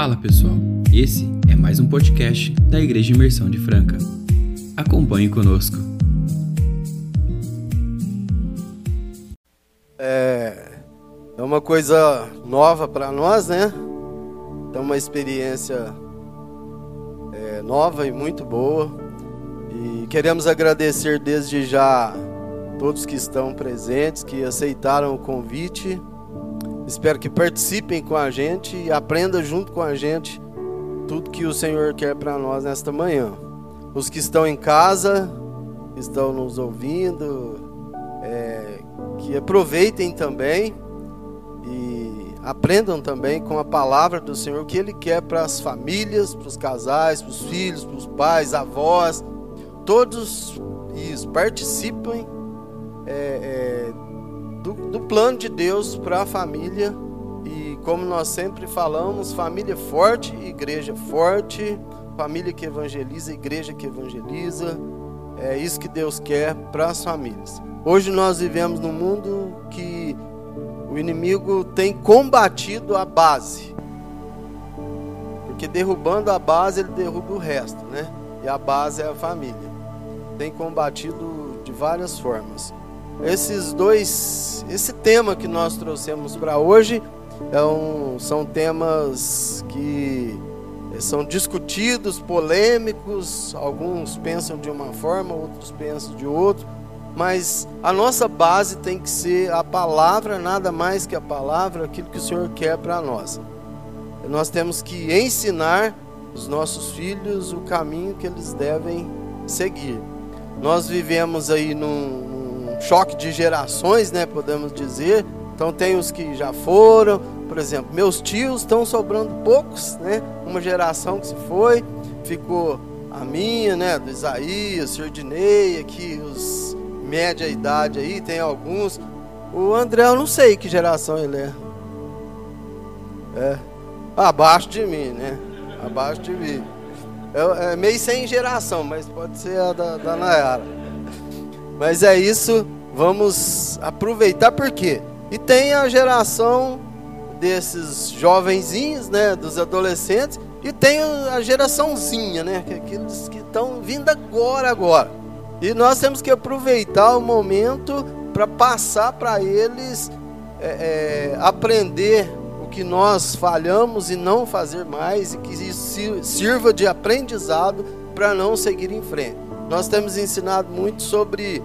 Fala pessoal, esse é mais um podcast da Igreja Imersão de Franca. Acompanhe conosco. É, é uma coisa nova para nós, né? É uma experiência é, nova e muito boa. E queremos agradecer desde já todos que estão presentes, que aceitaram o convite Espero que participem com a gente e aprendam junto com a gente tudo que o Senhor quer para nós nesta manhã. Os que estão em casa, estão nos ouvindo, é, que aproveitem também e aprendam também com a palavra do Senhor o que Ele quer para as famílias, para os casais, para os filhos, para os pais, avós, todos isso, participem. É, é, do, do plano de Deus para a família. E como nós sempre falamos, família forte, igreja forte, família que evangeliza, igreja que evangeliza. É isso que Deus quer para as famílias. Hoje nós vivemos num mundo que o inimigo tem combatido a base. Porque derrubando a base, ele derruba o resto, né? E a base é a família. Tem combatido de várias formas esses dois, esse tema que nós trouxemos para hoje é um, são temas que são discutidos, polêmicos, alguns pensam de uma forma, outros pensam de outra, mas a nossa base tem que ser a palavra, nada mais que a palavra, aquilo que o Senhor quer para nós. Nós temos que ensinar os nossos filhos o caminho que eles devem seguir. Nós vivemos aí num, choque de gerações, né, podemos dizer. Então tem os que já foram, por exemplo, meus tios estão sobrando poucos, né? Uma geração que se foi, ficou a minha, né, do Isaías, Sardinei, aqui os média idade aí, tem alguns. O André, eu não sei que geração ele é. É. Abaixo de mim, né? Abaixo de mim. É, é meio sem geração, mas pode ser a da, da Nayara. Mas é isso, vamos aproveitar por quê? E tem a geração desses jovenzinhos, né, dos adolescentes, e tem a geraçãozinha, né, que aqueles que estão vindo agora agora. E nós temos que aproveitar o momento para passar para eles é, é, aprender o que nós falhamos e não fazer mais, e que isso sirva de aprendizado para não seguir em frente nós temos ensinado muito sobre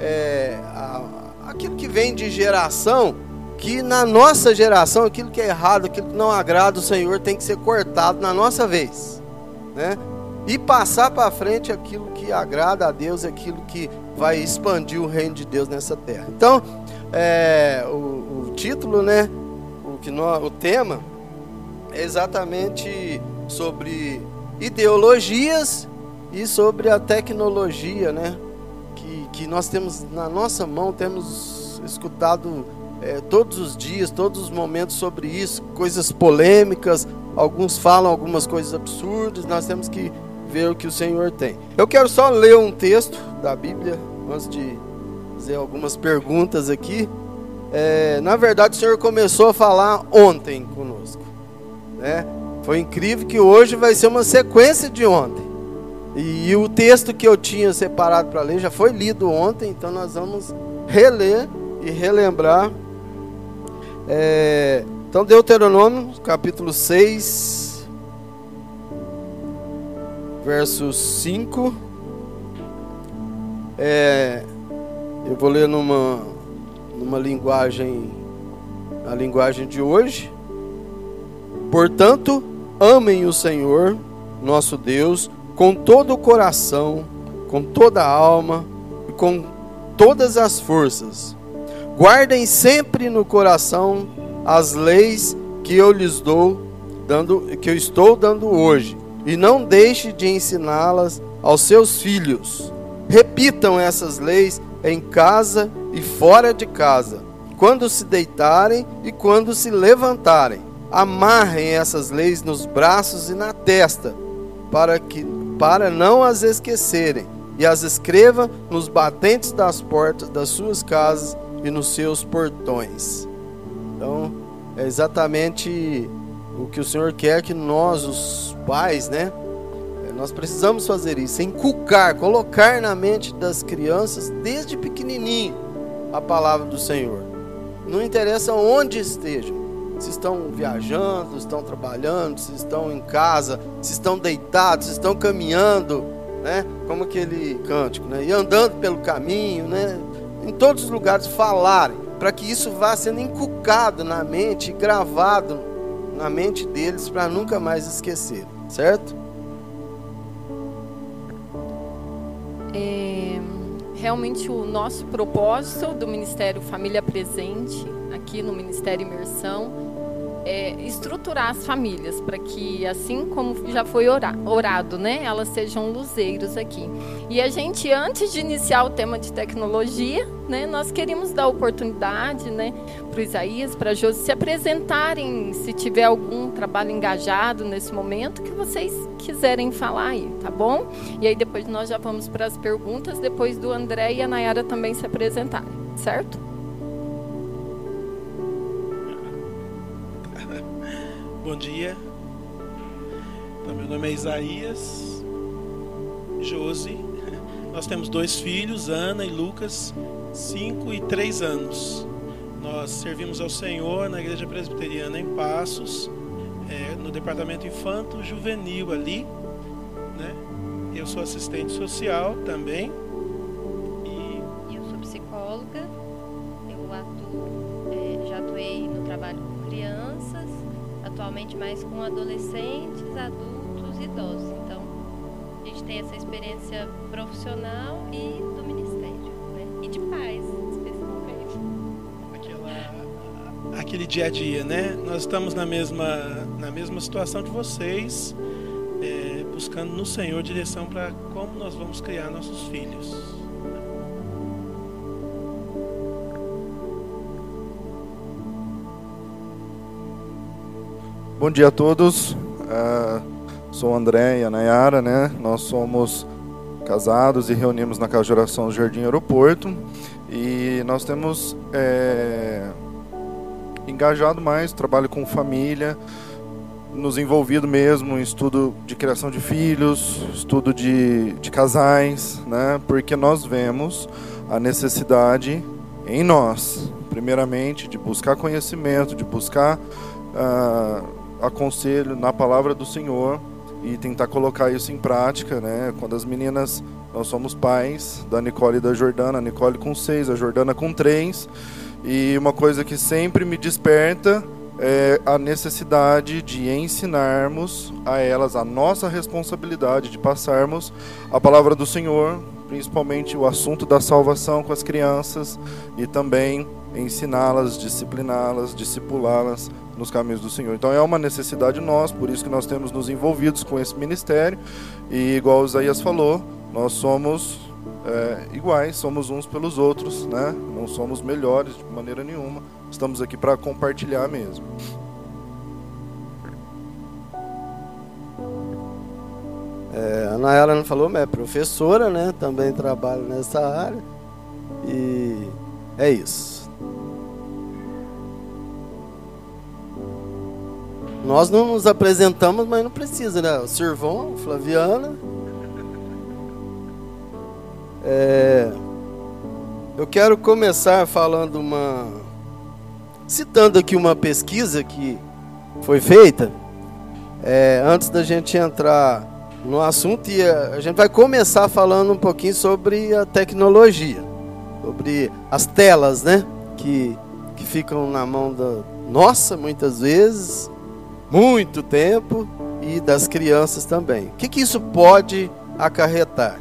é, a, aquilo que vem de geração, que na nossa geração, aquilo que é errado, aquilo que não agrada o Senhor, tem que ser cortado na nossa vez, né? E passar para frente aquilo que agrada a Deus, aquilo que vai expandir o reino de Deus nessa terra. Então, é, o, o, título, né? O, que o tema é exatamente sobre ideologias e sobre a tecnologia, né? Que, que nós temos na nossa mão, temos escutado é, todos os dias, todos os momentos sobre isso, coisas polêmicas, alguns falam algumas coisas absurdas, nós temos que ver o que o Senhor tem. Eu quero só ler um texto da Bíblia antes de fazer algumas perguntas aqui. É, na verdade, o Senhor começou a falar ontem conosco, né? Foi incrível que hoje vai ser uma sequência de ontem. E o texto que eu tinha separado para ler já foi lido ontem, então nós vamos reler e relembrar. É, então, Deuteronômio, capítulo 6, verso 5. É, eu vou ler numa, numa linguagem, a linguagem de hoje. Portanto, amem o Senhor, nosso Deus, com todo o coração, com toda a alma e com todas as forças. Guardem sempre no coração as leis que eu lhes dou, dando, que eu estou dando hoje, e não deixe de ensiná-las aos seus filhos. Repitam essas leis em casa e fora de casa, quando se deitarem e quando se levantarem. Amarrem essas leis nos braços e na testa, para que para não as esquecerem, e as escreva nos batentes das portas das suas casas e nos seus portões. Então, é exatamente o que o Senhor quer que nós, os pais, né? É, nós precisamos fazer isso, inculcar, colocar na mente das crianças desde pequenininho a palavra do Senhor. Não interessa onde estejam, se estão viajando, se estão trabalhando, se estão em casa, se estão deitados, se estão caminhando, né? Como aquele cântico, né? E andando pelo caminho, né? Em todos os lugares falarem, para que isso vá sendo inculcado na mente, gravado na mente deles para nunca mais esquecer, certo? É, realmente o nosso propósito do Ministério Família Presente, aqui no Ministério Imersão, é, estruturar as famílias para que, assim como já foi orado, né, elas sejam luzeiros aqui. E a gente, antes de iniciar o tema de tecnologia, né, nós queríamos dar oportunidade, né, para o Isaías, para a Josi se apresentarem, se tiver algum trabalho engajado nesse momento, que vocês quiserem falar aí, tá bom? E aí depois nós já vamos para as perguntas, depois do André e a Nayara também se apresentarem, certo? Bom dia. Então, meu nome é Isaías Josi. Nós temos dois filhos, Ana e Lucas, 5 e 3 anos. Nós servimos ao Senhor na Igreja Presbiteriana em Passos, é, no departamento infanto juvenil ali. Né? Eu sou assistente social também. Atualmente mais com adolescentes, adultos e idosos. Então, a gente tem essa experiência profissional e do ministério, né? E de paz, especialmente. Aquela, aquele dia a dia, né? Nós estamos na mesma, na mesma situação de vocês, é, buscando no Senhor direção para como nós vamos criar nossos filhos. Bom dia a todos. Uh, sou André e a Nayara, né? Nós somos casados e reunimos na casa de oração do Jardim Aeroporto e nós temos é, engajado mais, trabalho com família, nos envolvido mesmo em estudo de criação de filhos, estudo de, de casais, né? Porque nós vemos a necessidade em nós, primeiramente, de buscar conhecimento, de buscar uh, aconselho na palavra do Senhor e tentar colocar isso em prática, né? Quando as meninas, nós somos pais da Nicole e da Jordana, a Nicole com seis, a Jordana com três, e uma coisa que sempre me desperta é a necessidade de ensinarmos a elas a nossa responsabilidade de passarmos a palavra do Senhor, principalmente o assunto da salvação com as crianças e também ensiná-las, discipliná-las, discipulá-las nos caminhos do Senhor. Então é uma necessidade nossa, por isso que nós temos nos envolvidos com esse ministério. E igual Isaías falou, nós somos é, iguais, somos uns pelos outros, né? Não somos melhores de maneira nenhuma. Estamos aqui para compartilhar mesmo. É, a Nayara não falou, mas é professora, né? Também trabalha nessa área. E é isso. Nós não nos apresentamos, mas não precisa, né? O Sirvão, Flaviana. É, eu quero começar falando uma. citando aqui uma pesquisa que foi feita. É, antes da gente entrar no assunto, e a, a gente vai começar falando um pouquinho sobre a tecnologia, sobre as telas, né? Que, que ficam na mão da nossa, muitas vezes, muito tempo e das crianças também. O que, que isso pode acarretar?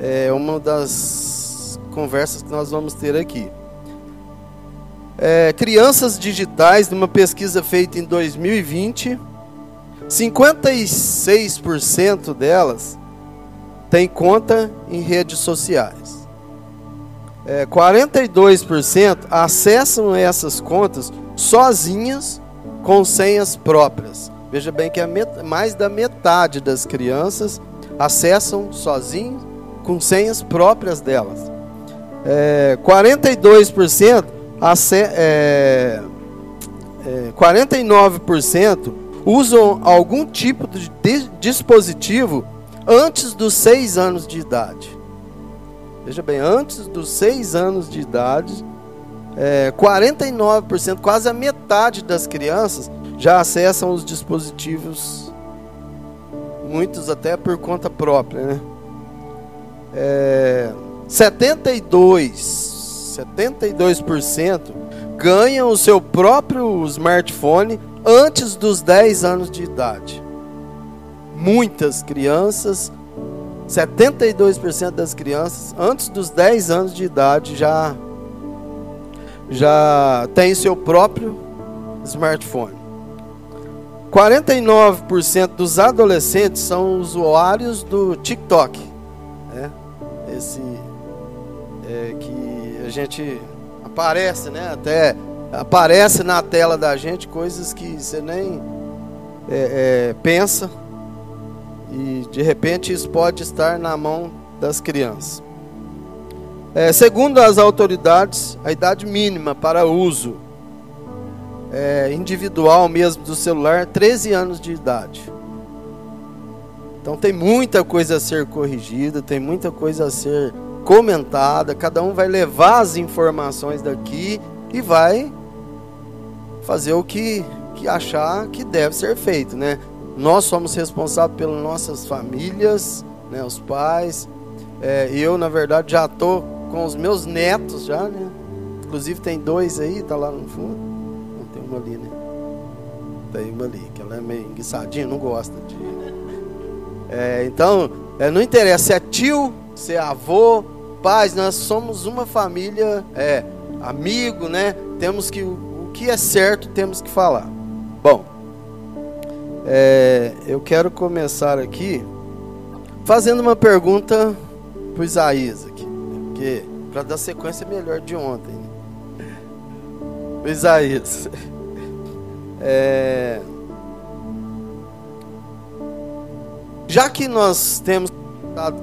É uma das conversas que nós vamos ter aqui. É, crianças digitais, numa pesquisa feita em 2020, 56% delas têm conta em redes sociais. É, 42% acessam essas contas sozinhas com senhas próprias. Veja bem que mais da metade das crianças acessam sozinhos com senhas próprias delas. É, 42% ace, é, é, 49% usam algum tipo de dispositivo antes dos seis anos de idade. Veja bem, antes dos seis anos de idade, é, 49%, quase a metade das crianças já acessam os dispositivos, muitos até por conta própria, né? É, 72, 72% ganham o seu próprio smartphone antes dos 10 anos de idade. Muitas crianças, 72% das crianças, antes dos 10 anos de idade, já, já tem seu próprio smartphone. 49% dos adolescentes são usuários do TikTok. Né? Esse é, que a gente aparece, né? Até aparece na tela da gente coisas que você nem é, é, pensa e de repente isso pode estar na mão das crianças. É, segundo as autoridades, a idade mínima para uso é, individual mesmo do celular é 13 anos de idade. Então tem muita coisa a ser corrigida, tem muita coisa a ser comentada, cada um vai levar as informações daqui e vai fazer o que, que achar que deve ser feito, né? Nós somos responsáveis pelas nossas famílias, né, os pais. É, eu, na verdade, já estou com os meus netos já, né? Inclusive tem dois aí, tá lá no fundo. Não, tem uma ali, né? Tem uma ali, que ela é meio enguiçadinha, não gosta de. É, então, é, não interessa se é tio, se é avô, pais, nós somos uma família, é, amigo, né? Temos que o que é certo temos que falar. Bom, é, eu quero começar aqui fazendo uma pergunta para Isaías aqui, porque para dar sequência melhor de ontem. Né? Isaías, é, já que nós temos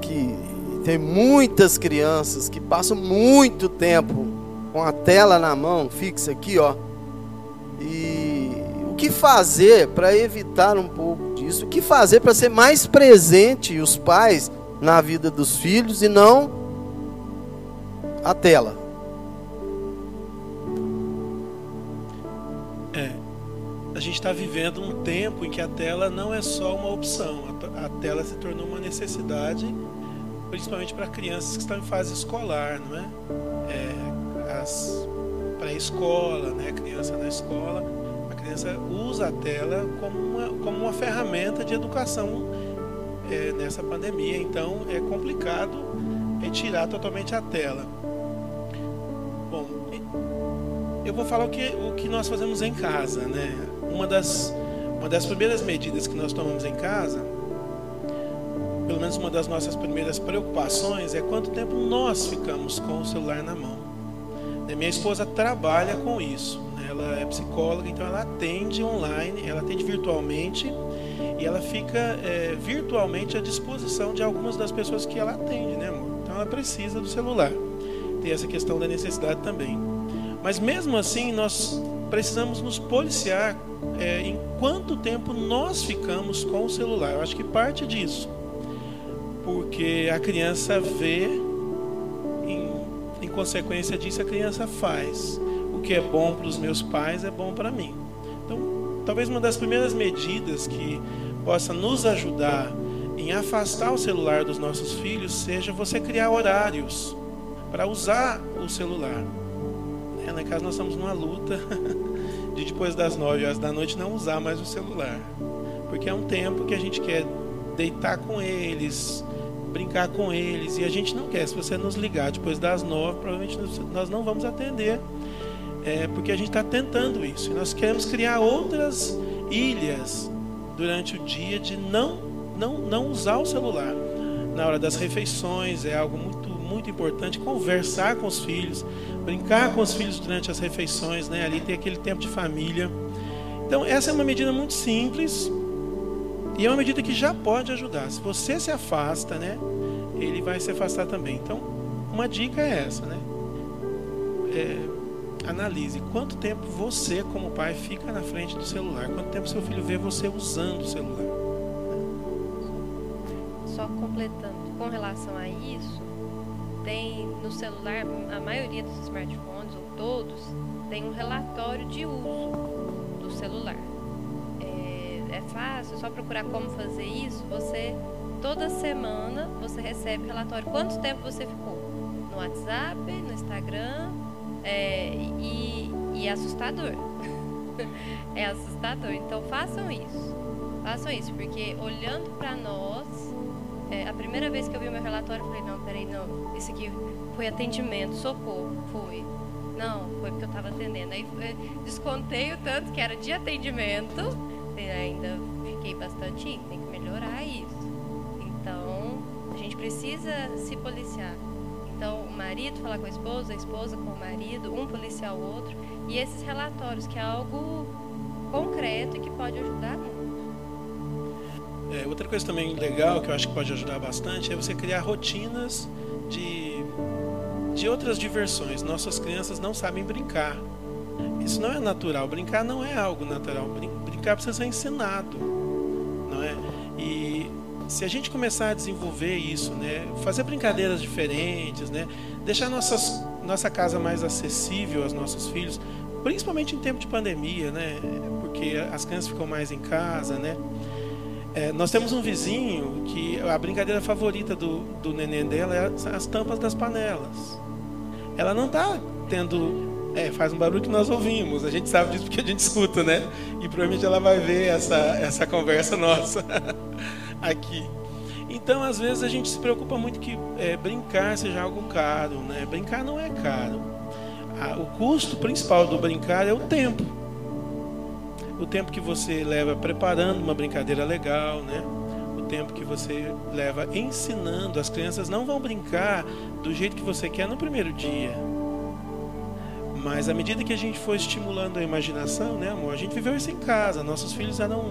que tem muitas crianças que passam muito tempo com a tela na mão, fixa aqui, ó. E o que fazer para evitar um pouco disso? O que fazer para ser mais presente os pais na vida dos filhos e não a tela? É, a gente está vivendo um tempo em que a tela não é só uma opção, a tela se tornou uma necessidade principalmente para crianças que estão em fase escolar, não é? é as pré-escola, né? Criança na escola, a criança usa a tela como uma, como uma ferramenta de educação é, nessa pandemia. Então é complicado retirar totalmente a tela. Bom, eu vou falar o que, o que nós fazemos em casa, né? Uma das, uma das primeiras medidas que nós tomamos em casa pelo menos uma das nossas primeiras preocupações é quanto tempo nós ficamos com o celular na mão. Né, minha esposa trabalha com isso. Né, ela é psicóloga, então ela atende online, ela atende virtualmente e ela fica é, virtualmente à disposição de algumas das pessoas que ela atende, né, amor? Então ela precisa do celular. Tem essa questão da necessidade também. Mas mesmo assim, nós precisamos nos policiar é, em quanto tempo nós ficamos com o celular. Eu acho que parte disso porque a criança vê, em, em consequência disso, a criança faz. O que é bom para os meus pais é bom para mim. Então, talvez uma das primeiras medidas que possa nos ajudar em afastar o celular dos nossos filhos seja você criar horários para usar o celular. É, na casa nós estamos numa luta de depois das nove horas da noite não usar mais o celular, porque é um tempo que a gente quer deitar com eles, brincar com eles. E a gente não quer. Se você nos ligar depois das nove, provavelmente nós não vamos atender. É, porque a gente está tentando isso. E nós queremos criar outras ilhas durante o dia de não, não, não usar o celular. Na hora das refeições é algo muito, muito importante. Conversar com os filhos, brincar com os filhos durante as refeições, né? ali tem aquele tempo de família. Então, essa é uma medida muito simples, e é uma medida que já pode ajudar. Se você se afasta, né, ele vai se afastar também. Então, uma dica é essa, né? É, analise quanto tempo você, como pai, fica na frente do celular. Quanto tempo seu filho vê você usando o celular. Só completando, com relação a isso, tem no celular, a maioria dos smartphones, ou todos, tem um relatório de uso do celular. É, é fácil, é só procurar como fazer isso. Você, toda semana, você recebe relatório. Quanto tempo você ficou? No WhatsApp, no Instagram, é, e, e é assustador. é assustador. Então façam isso. Façam isso, porque olhando para nós, é, a primeira vez que eu vi meu relatório, eu falei, não, peraí, não, isso aqui foi atendimento, socorro, foi. Não, foi porque eu estava atendendo. Aí é, descontei o tanto que era de atendimento, ainda fiquei bastante, tem que melhorar isso. Então, a gente precisa se policiar. Então, o marido falar com a esposa, a esposa com o marido, um policiar o outro. E esses relatórios, que é algo concreto e que pode ajudar muito. É, outra coisa também legal que eu acho que pode ajudar bastante é você criar rotinas de, de outras diversões. Nossas crianças não sabem brincar. Isso não é natural. Brincar não é algo natural. Brincar precisa ser ensinado, não é? E se a gente começar a desenvolver isso, né, fazer brincadeiras diferentes, né, deixar nossas, nossa casa mais acessível aos nossos filhos, principalmente em tempo de pandemia, né, porque as crianças ficam mais em casa, né. É, nós temos um vizinho que a brincadeira favorita do, do neném dela é as tampas das panelas. Ela não está tendo é, faz um barulho que nós ouvimos. A gente sabe disso porque a gente escuta, né? E provavelmente ela vai ver essa, essa conversa nossa. aqui. Então, às vezes, a gente se preocupa muito que é, brincar seja algo caro. Né? Brincar não é caro. o custo principal do brincar é o tempo. O tempo que você leva preparando uma brincadeira legal, né? o tempo que você leva ensinando. As crianças não vão brincar do jeito que você quer no primeiro dia. Mas à medida que a gente for estimulando a imaginação, né, amor? A gente viveu isso em casa. Nossos filhos eram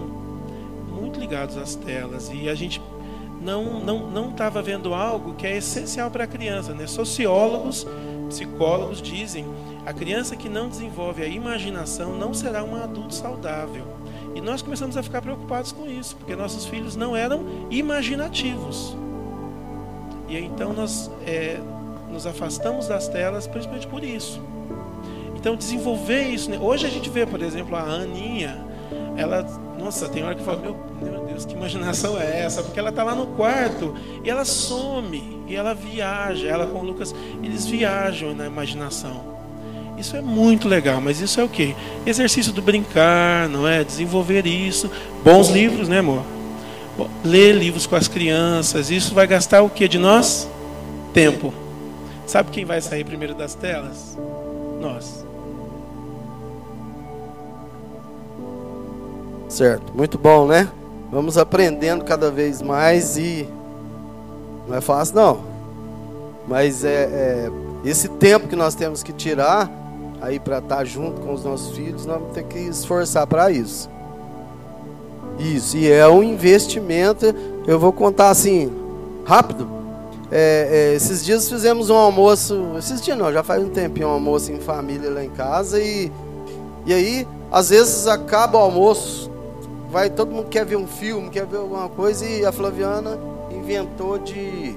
muito ligados às telas e a gente não não não estava vendo algo que é essencial para a criança, né? Sociólogos, psicólogos dizem a criança que não desenvolve a imaginação não será um adulto saudável. E nós começamos a ficar preocupados com isso, porque nossos filhos não eram imaginativos. E então nós é, nos afastamos das telas principalmente por isso. Então desenvolver isso. Né? Hoje a gente vê, por exemplo, a Aninha, ela nossa, tem hora que fala, meu, meu Deus, que imaginação é essa? Porque ela está lá no quarto e ela some e ela viaja. Ela com o Lucas, eles viajam na imaginação. Isso é muito legal, mas isso é o que? Exercício do brincar, não é? Desenvolver isso. Bons livros, né, amor? Ler livros com as crianças. Isso vai gastar o que de nós? Tempo. Sabe quem vai sair primeiro das telas? Nós. Certo, muito bom, né? Vamos aprendendo cada vez mais e não é fácil não. Mas é, é esse tempo que nós temos que tirar aí para estar tá junto com os nossos filhos, nós vamos ter que esforçar para isso. Isso, e é um investimento. Eu vou contar assim, rápido. É, é, esses dias fizemos um almoço, esses dias não, já faz um tempinho um almoço em família lá em casa e, e aí, às vezes acaba o almoço, vai, todo mundo quer ver um filme, quer ver alguma coisa, e a Flaviana inventou de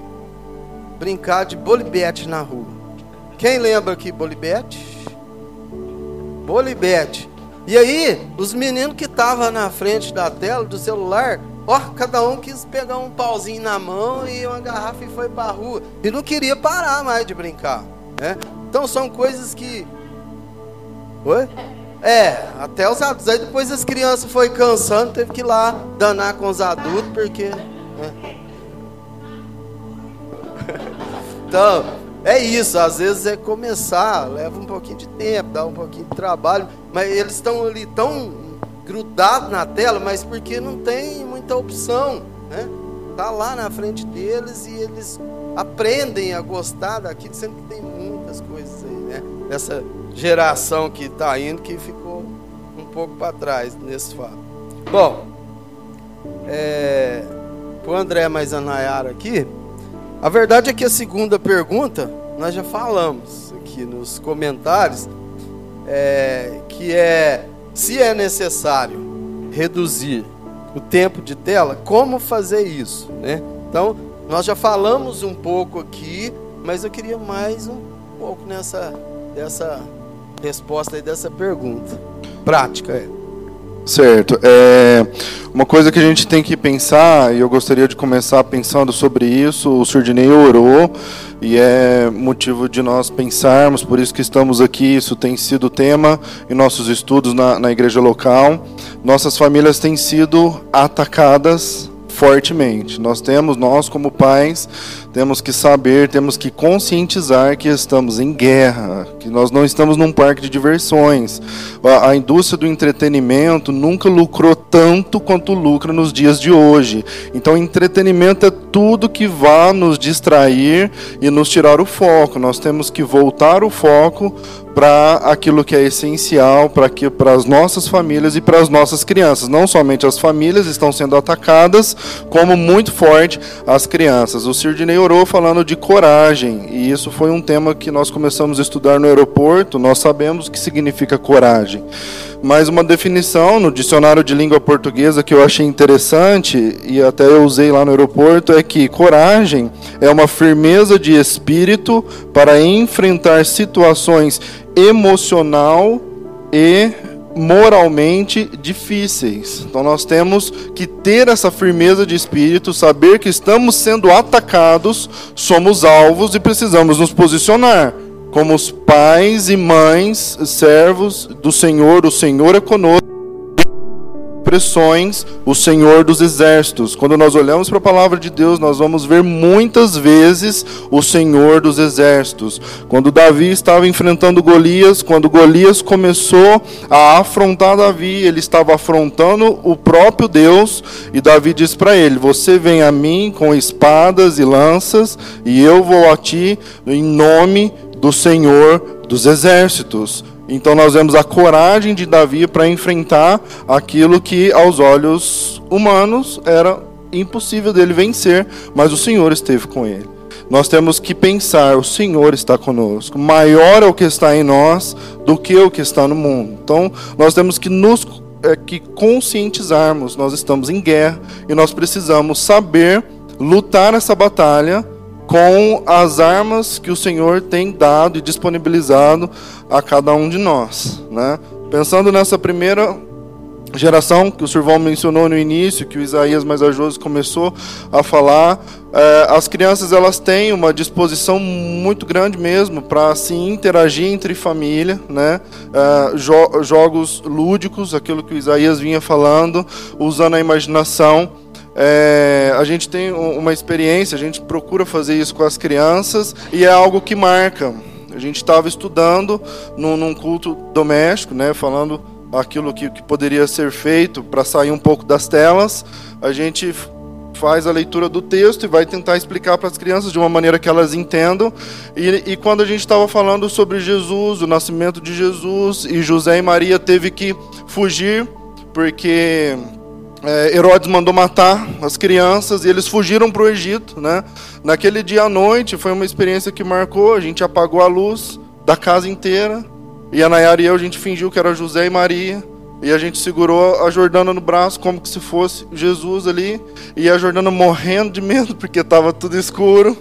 brincar de bolibete na rua. Quem lembra aqui bolibete? Bolibete. E aí, os meninos que estavam na frente da tela do celular, ó, cada um quis pegar um pauzinho na mão e uma garrafa e foi para a rua. E não queria parar mais de brincar. Né? Então são coisas que. Oi? É, até os adultos. Aí depois as crianças foi cansando, teve que ir lá danar com os adultos, porque. Né? Então, é isso. Às vezes é começar, leva um pouquinho de tempo, dá um pouquinho de trabalho, mas eles estão ali tão grudados na tela, mas porque não tem muita opção, né? Tá lá na frente deles e eles aprendem a gostar daquilo, sendo que tem muitas coisas aí, né? Essa geração que está indo que ficou um pouco para trás nesse fato. Bom, é, o André mais a Nayara aqui, a verdade é que a segunda pergunta nós já falamos aqui nos comentários é, que é se é necessário reduzir o tempo de tela, como fazer isso, né? Então, nós já falamos um pouco aqui, mas eu queria mais um pouco nessa dessa resposta e dessa pergunta. Prática, é. Certo. É, uma coisa que a gente tem que pensar, e eu gostaria de começar pensando sobre isso, o Surdinei orou, e é motivo de nós pensarmos, por isso que estamos aqui, isso tem sido tema em nossos estudos na, na igreja local. Nossas famílias têm sido atacadas fortemente. Nós temos, nós como pais, temos que saber, temos que conscientizar que estamos em guerra, que nós não estamos num parque de diversões. A, a, indústria do entretenimento nunca lucrou tanto quanto lucra nos dias de hoje. Então, entretenimento é tudo que vá nos distrair e nos tirar o foco. Nós temos que voltar o foco para aquilo que é essencial para que para as nossas famílias e para as nossas crianças. Não somente as famílias estão sendo atacadas, como muito forte as crianças. O Sirdney orou falando de coragem, e isso foi um tema que nós começamos a estudar no aeroporto. Nós sabemos o que significa coragem. Mas uma definição no dicionário de língua portuguesa que eu achei interessante e até eu usei lá no aeroporto é que coragem é uma firmeza de espírito para enfrentar situações emocional e moralmente difíceis. Então nós temos que ter essa firmeza de espírito, saber que estamos sendo atacados, somos alvos e precisamos nos posicionar como os pais e mães, servos do Senhor, o Senhor é conosco expressões o Senhor dos Exércitos. Quando nós olhamos para a palavra de Deus, nós vamos ver muitas vezes o Senhor dos Exércitos. Quando Davi estava enfrentando Golias, quando Golias começou a afrontar Davi, ele estava afrontando o próprio Deus, e Davi diz para ele: Você vem a mim com espadas e lanças, e eu vou a ti em nome do Senhor dos Exércitos. Então nós vemos a coragem de Davi para enfrentar aquilo que aos olhos humanos era impossível dele vencer, mas o Senhor esteve com ele. Nós temos que pensar, o Senhor está conosco. Maior é o que está em nós do que o que está no mundo. Então, nós temos que nos é, que conscientizarmos, nós estamos em guerra e nós precisamos saber lutar essa batalha com as armas que o Senhor tem dado e disponibilizado a cada um de nós. Né? Pensando nessa primeira geração que o Survão mencionou no início, que o Isaías mais ajoso começou a falar, é, as crianças elas têm uma disposição muito grande mesmo para se assim, interagir entre família, né? É, jo jogos lúdicos, aquilo que o Isaías vinha falando, usando a imaginação. É, a gente tem uma experiência, a gente procura fazer isso com as crianças e é algo que marca. A gente estava estudando num, num, culto doméstico, né, falando aquilo que, que poderia ser feito para sair um pouco das telas. A gente faz a leitura do texto e vai tentar explicar para as crianças de uma maneira que elas entendam. E, e quando a gente estava falando sobre Jesus, o nascimento de Jesus, e José e Maria teve que fugir porque é, Herodes mandou matar as crianças e eles fugiram para o Egito, né? Naquele dia à noite foi uma experiência que marcou. A gente apagou a luz da casa inteira e a Nayara e eu a gente fingiu que era José e Maria e a gente segurou a Jordana no braço como se fosse Jesus ali e a Jordana morrendo de medo porque estava tudo escuro.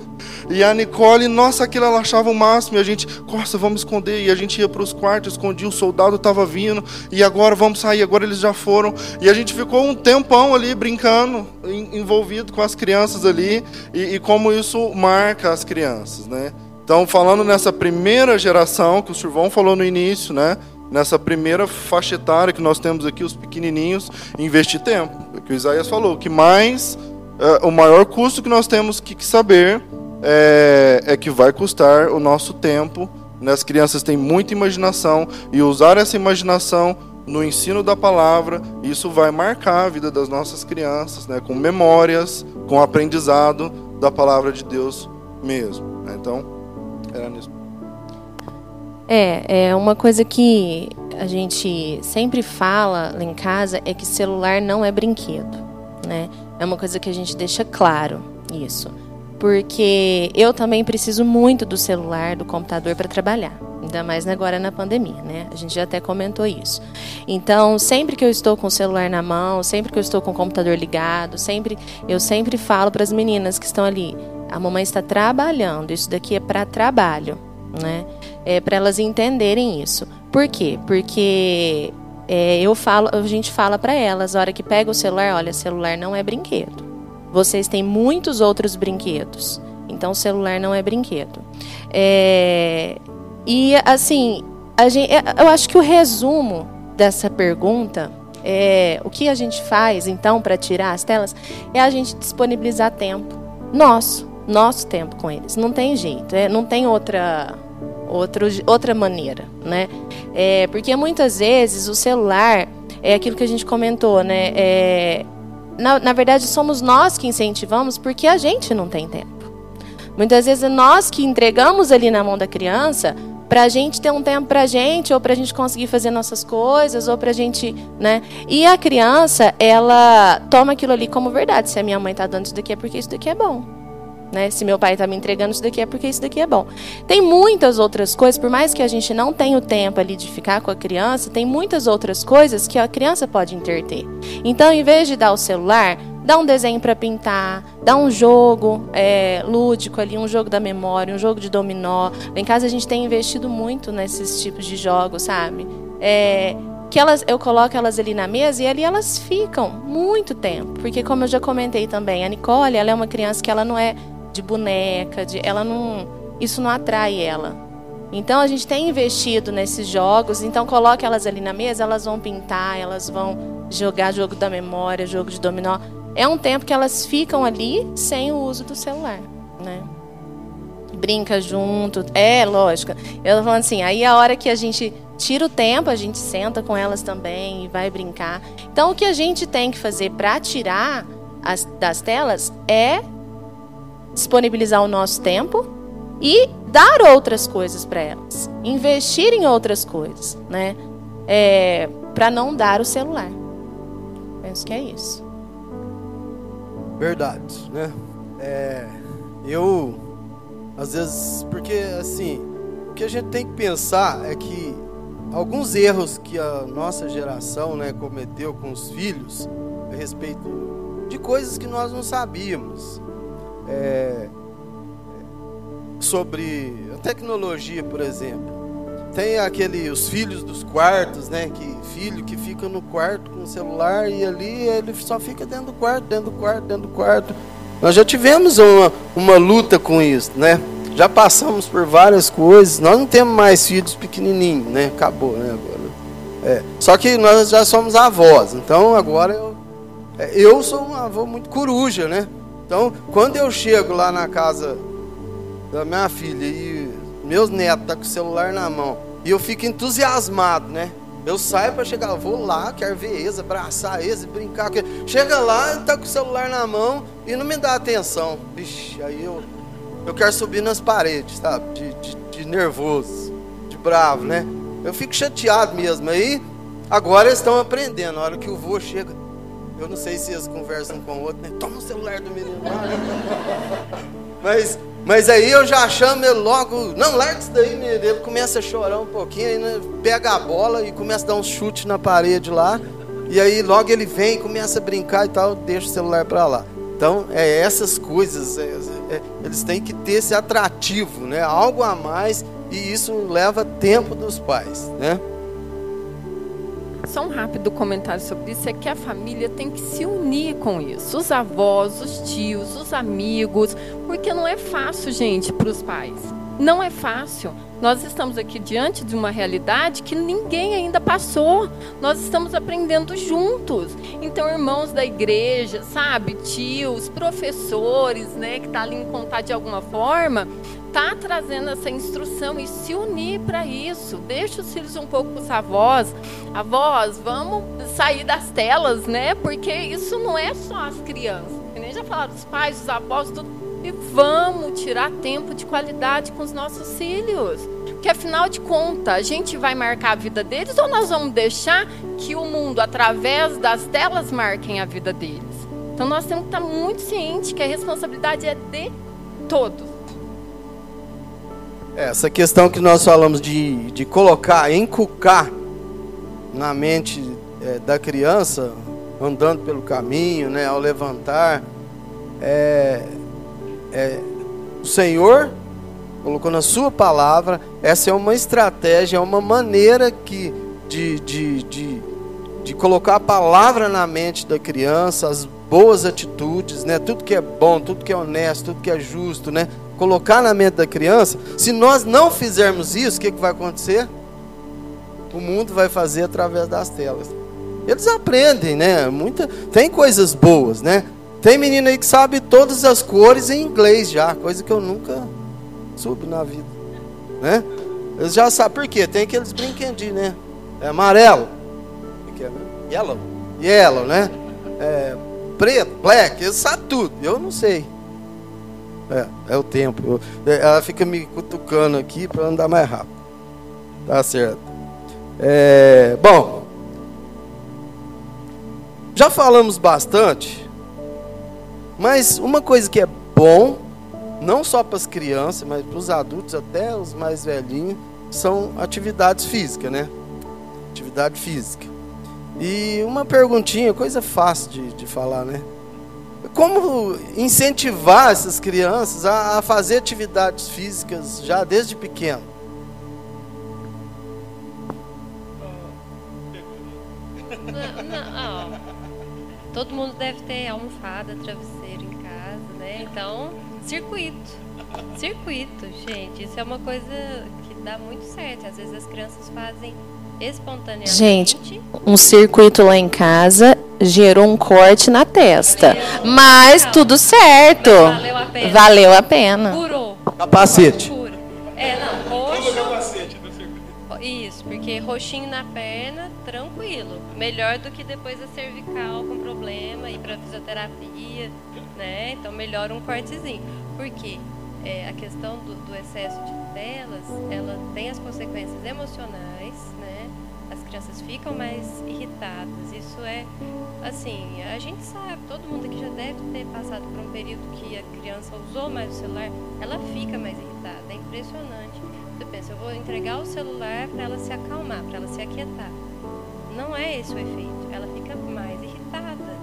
E a Nicole, nossa, aquilo ela achava o máximo. E a gente, Costa, vamos esconder. E a gente ia para os quartos, escondia, o soldado estava vindo. E agora vamos sair, agora eles já foram. E a gente ficou um tempão ali brincando, envolvido com as crianças ali. E, e como isso marca as crianças, né? Então, falando nessa primeira geração, que o Survão falou no início, né? Nessa primeira faixa etária que nós temos aqui, os pequenininhos, investir tempo. É o que o Isaías falou, que mais, é, o maior custo que nós temos que saber é, é que vai custar o nosso tempo. Né? As crianças têm muita imaginação e usar essa imaginação no ensino da palavra, isso vai marcar a vida das nossas crianças, né? com memórias, com aprendizado da palavra de Deus mesmo. Né? Então, era nisso. É, é uma coisa que a gente sempre fala lá em casa é que celular não é brinquedo, né? É uma coisa que a gente deixa claro isso. porque eu também preciso muito do celular, do computador para trabalhar. Ainda mais agora na pandemia, né? A gente já até comentou isso. Então, sempre que eu estou com o celular na mão, sempre que eu estou com o computador ligado, sempre eu sempre falo para as meninas que estão ali, a mamãe está trabalhando, isso daqui é para trabalho, né? É para elas entenderem isso. Por quê? Porque é, eu falo, a gente fala para elas, a hora que pega o celular, olha, celular não é brinquedo. Vocês têm muitos outros brinquedos. Então, celular não é brinquedo. É, e, assim, gente, é, eu acho que o resumo dessa pergunta é o que a gente faz, então, para tirar as telas, é a gente disponibilizar tempo nosso, nosso tempo com eles. Não tem jeito, é, não tem outra, outro, outra maneira, né? É, porque muitas vezes o celular é aquilo que a gente comentou, né? É, na, na verdade, somos nós que incentivamos porque a gente não tem tempo. Muitas vezes é nós que entregamos ali na mão da criança para a gente ter um tempo para a gente, ou para a gente conseguir fazer nossas coisas, ou para a gente, né? E a criança, ela toma aquilo ali como verdade. Se a minha mãe está dando isso daqui é porque isso daqui é bom. Né? Se meu pai está me entregando isso daqui é porque isso daqui é bom. Tem muitas outras coisas, por mais que a gente não tenha o tempo ali de ficar com a criança, tem muitas outras coisas que a criança pode interter. Então, em vez de dar o celular, dá um desenho para pintar, dá um jogo é, lúdico ali, um jogo da memória, um jogo de dominó. Em casa a gente tem investido muito nesses tipos de jogos, sabe? É, que elas, eu coloco elas ali na mesa e ali elas ficam muito tempo, porque como eu já comentei também, a Nicole, ela é uma criança que ela não é de boneca, de, ela não, isso não atrai ela. Então a gente tem investido nesses jogos, então coloque elas ali na mesa, elas vão pintar, elas vão jogar jogo da memória, jogo de dominó. É um tempo que elas ficam ali sem o uso do celular, né? Brinca junto, é lógico. Eu tô falando assim, aí a hora que a gente tira o tempo, a gente senta com elas também e vai brincar. Então o que a gente tem que fazer para tirar as, das telas é disponibilizar o nosso tempo e dar outras coisas para elas, investir em outras coisas, né? É, para não dar o celular. Penso que é isso. Verdade, né? É, eu às vezes, porque assim, o que a gente tem que pensar é que alguns erros que a nossa geração, né, cometeu com os filhos a respeito de coisas que nós não sabíamos é, sobre tecnologia, por exemplo. Tem aquele os filhos dos quartos, né? Que filho que fica no quarto com o celular e ali ele só fica dentro do quarto, dentro do quarto, dentro do quarto. Nós já tivemos uma, uma luta com isso, né? Já passamos por várias coisas. Nós não temos mais filhos pequenininhos, né? Acabou, né? Agora. É. Só que nós já somos avós. Então agora eu, é, eu sou um avô muito coruja, né? Então, quando eu chego lá na casa da minha filha e meus netos tá com o celular na mão e eu fico entusiasmado, né? Eu saio para chegar, vou lá, quero ver eles, abraçar eles, brincar. Chega lá, tá com o celular na mão e não me dá atenção. Vixe, aí eu, eu quero subir nas paredes, sabe? De, de, de nervoso, de bravo, né? Eu fico chateado mesmo. Aí, agora eles estão aprendendo. A hora que o vô chega, eu não sei se eles conversam com o outro, né? Toma o celular do menino lá, né? Mas, mas aí eu já chamo ele logo, não, larga isso daí, menino. Ele começa a chorar um pouquinho, aí, né? pega a bola e começa a dar um chute na parede lá. E aí logo ele vem, começa a brincar e tal, deixa o celular para lá. Então, é essas coisas, é, é, eles têm que ter esse atrativo, né? Algo a mais, e isso leva tempo dos pais, né? Só um rápido comentário sobre isso é que a família tem que se unir com isso. Os avós, os tios, os amigos, porque não é fácil, gente, para os pais. Não é fácil. Nós estamos aqui diante de uma realidade que ninguém ainda passou. Nós estamos aprendendo juntos. Então, irmãos da igreja, sabe, tios, professores, né, que tá ali em contato de alguma forma, tá trazendo essa instrução e se unir para isso. Deixa os filhos um pouco com os avós. Avós, vamos sair das telas, né? Porque isso não é só as crianças. Que nem já falaram, os pais, os avós, tudo. E vamos tirar tempo de qualidade com os nossos filhos. Porque afinal de contas, a gente vai marcar a vida deles ou nós vamos deixar que o mundo, através das telas, marquem a vida deles? Então nós temos que estar muito cientes que a responsabilidade é de Todos. Essa questão que nós falamos de, de colocar, encucar na mente é, da criança, andando pelo caminho, né, ao levantar, é, é, o Senhor colocou na sua palavra, essa é uma estratégia, é uma maneira que, de, de, de, de colocar a palavra na mente da criança, as boas atitudes, né? tudo que é bom, tudo que é honesto, tudo que é justo, né? colocar na mente da criança. Se nós não fizermos isso, o que, que vai acontecer? O mundo vai fazer através das telas. Eles aprendem, né? Muita, tem coisas boas, né? Tem menino aí que sabe todas as cores em inglês já, coisa que eu nunca soube na vida, né? Eles já sabem por quê? Tem aqueles brinquedinhos, né? É amarelo, é, yellow, yellow, né? É, preto, black, eles sabem tudo. Eu não sei. É, é o tempo. Eu, é, ela fica me cutucando aqui para andar mais rápido. Tá certo. É, bom, já falamos bastante, mas uma coisa que é bom, não só para as crianças, mas para os adultos, até os mais velhinhos, são atividades físicas, né? Atividade física. E uma perguntinha, coisa fácil de, de falar, né? Como incentivar essas crianças a, a fazer atividades físicas já desde pequeno? Não, não, todo mundo deve ter almofada, travesseiro em casa, né? Então, circuito. Circuito, gente. Isso é uma coisa que dá muito certo. Às vezes as crianças fazem espontaneamente. Gente, um circuito lá em casa gerou um corte na testa. Mas tudo certo. Valeu a pena. Valeu a pena. Curou. Capacete. Cura. É, não, roxo. Isso, porque roxinho na perna, tranquilo. Melhor do que depois a cervical com problema, ir para fisioterapia, né? Então melhor um cortezinho. Por quê? É, a questão do, do excesso de telas, ela tem as consequências emocionais, né? As crianças ficam mais irritadas. Isso é, assim, a gente sabe, todo mundo aqui já deve ter passado por um período que a criança usou mais o celular, ela fica mais irritada. É impressionante. Você pensa, eu vou entregar o celular para ela se acalmar, para ela se aquietar. Não é esse o efeito. Ela fica mais irritada.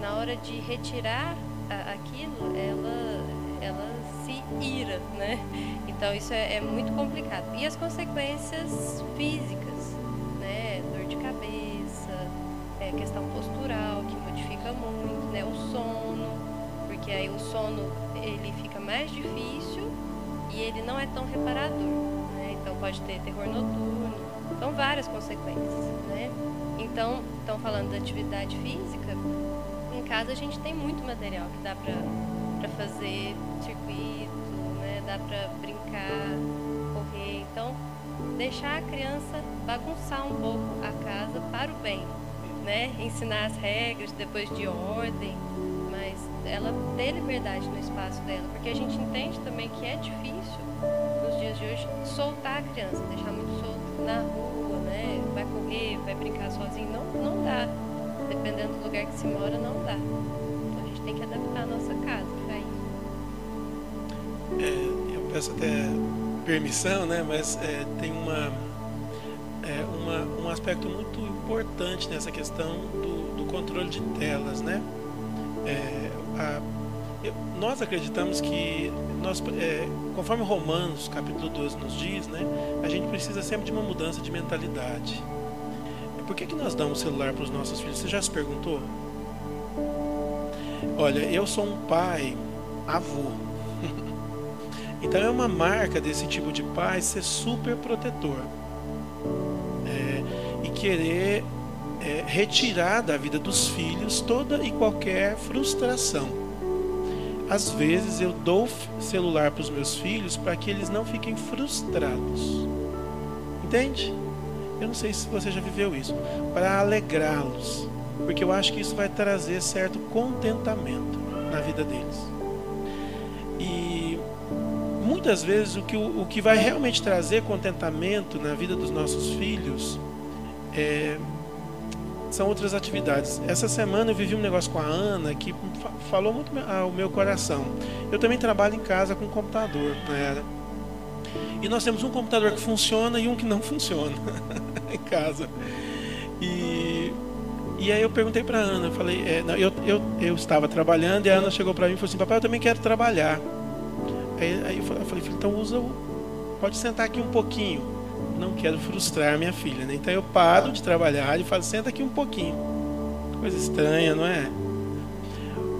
Na hora de retirar a, aquilo, ela, ela se ira, né? Então isso é, é muito complicado. E as consequências físicas, né? Dor de cabeça, é, questão postural que modifica muito, né? O sono, porque aí o sono ele fica mais difícil e ele não é tão reparador, né? Então pode ter terror noturno, são várias consequências, né? Então, estão falando da atividade física, em casa a gente tem muito material que dá para fazer circuito, né? Dá para brincar, correr, então deixar a criança bagunçar um pouco a casa para o bem, né? Ensinar as regras depois de ordem, mas ela ter liberdade no espaço dela, porque a gente entende também que é difícil nos dias de hoje soltar a criança, deixar muito solto na rua, né? Vai correr, vai brincar sozinho, não, não dá. Dependendo do lugar que se mora, não dá. Então a gente tem que adaptar a nossa casa para isso. É, eu peço até permissão, né? Mas é, tem uma, é, uma, um aspecto muito importante nessa questão do, do controle de telas, né? É, a, nós acreditamos que nós, é, conforme Romanos capítulo 12 nos diz, né, a gente precisa sempre de uma mudança de mentalidade. Por que, que nós damos celular para os nossos filhos? Você já se perguntou? Olha, eu sou um pai avô. então é uma marca desse tipo de pai ser super protetor. É, e querer é, retirar da vida dos filhos toda e qualquer frustração. Às vezes eu dou celular para os meus filhos para que eles não fiquem frustrados. Entende? Eu não sei se você já viveu isso. Para alegrá-los. Porque eu acho que isso vai trazer certo contentamento na vida deles. E muitas vezes o que, o que vai realmente trazer contentamento na vida dos nossos filhos é são outras atividades. Essa semana eu vivi um negócio com a Ana que falou muito ao meu coração. Eu também trabalho em casa com computador, né? E nós temos um computador que funciona e um que não funciona em casa. E, e aí eu perguntei para Ana, falei, é, não, eu, eu, eu estava trabalhando e a Ana chegou para mim e falou assim, papai, eu também quero trabalhar. Aí, aí eu falei, então usa o. Pode sentar aqui um pouquinho. Não quero frustrar minha filha, né? Então eu paro de trabalhar e falo, senta aqui um pouquinho. Coisa estranha, não é?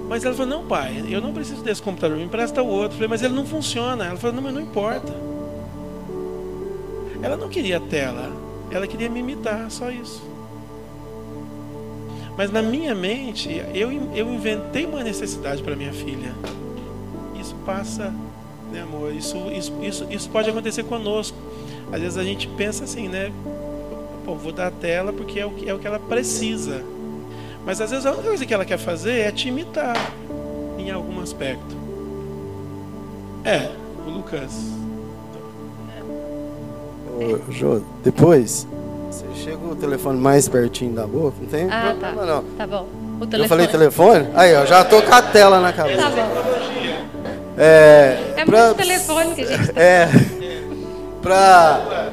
Mas ela falou, não, pai, eu não preciso desse computador, me empresta o outro. Eu falei, mas ele não funciona. Ela falou, não, mas não importa. Ela não queria tela, ela queria me imitar, só isso. Mas na minha mente, eu, eu inventei uma necessidade para minha filha. Isso passa né, amor? Isso, isso, isso, isso pode acontecer conosco. Às vezes a gente pensa assim, né? Pô, vou dar a tela porque é o, que, é o que ela precisa. Mas às vezes a única coisa que ela quer fazer é te imitar em algum aspecto. É, o Lucas. Ô, Jô, depois, você chega o telefone mais pertinho da boca, não tem ah, problema tá. não. Tá bom. O telefone. Eu falei telefone? Aí, ó, já tô com a tela na cabeça. Tá bom. É, é pra, muito telefone que a gente tá É. Pra,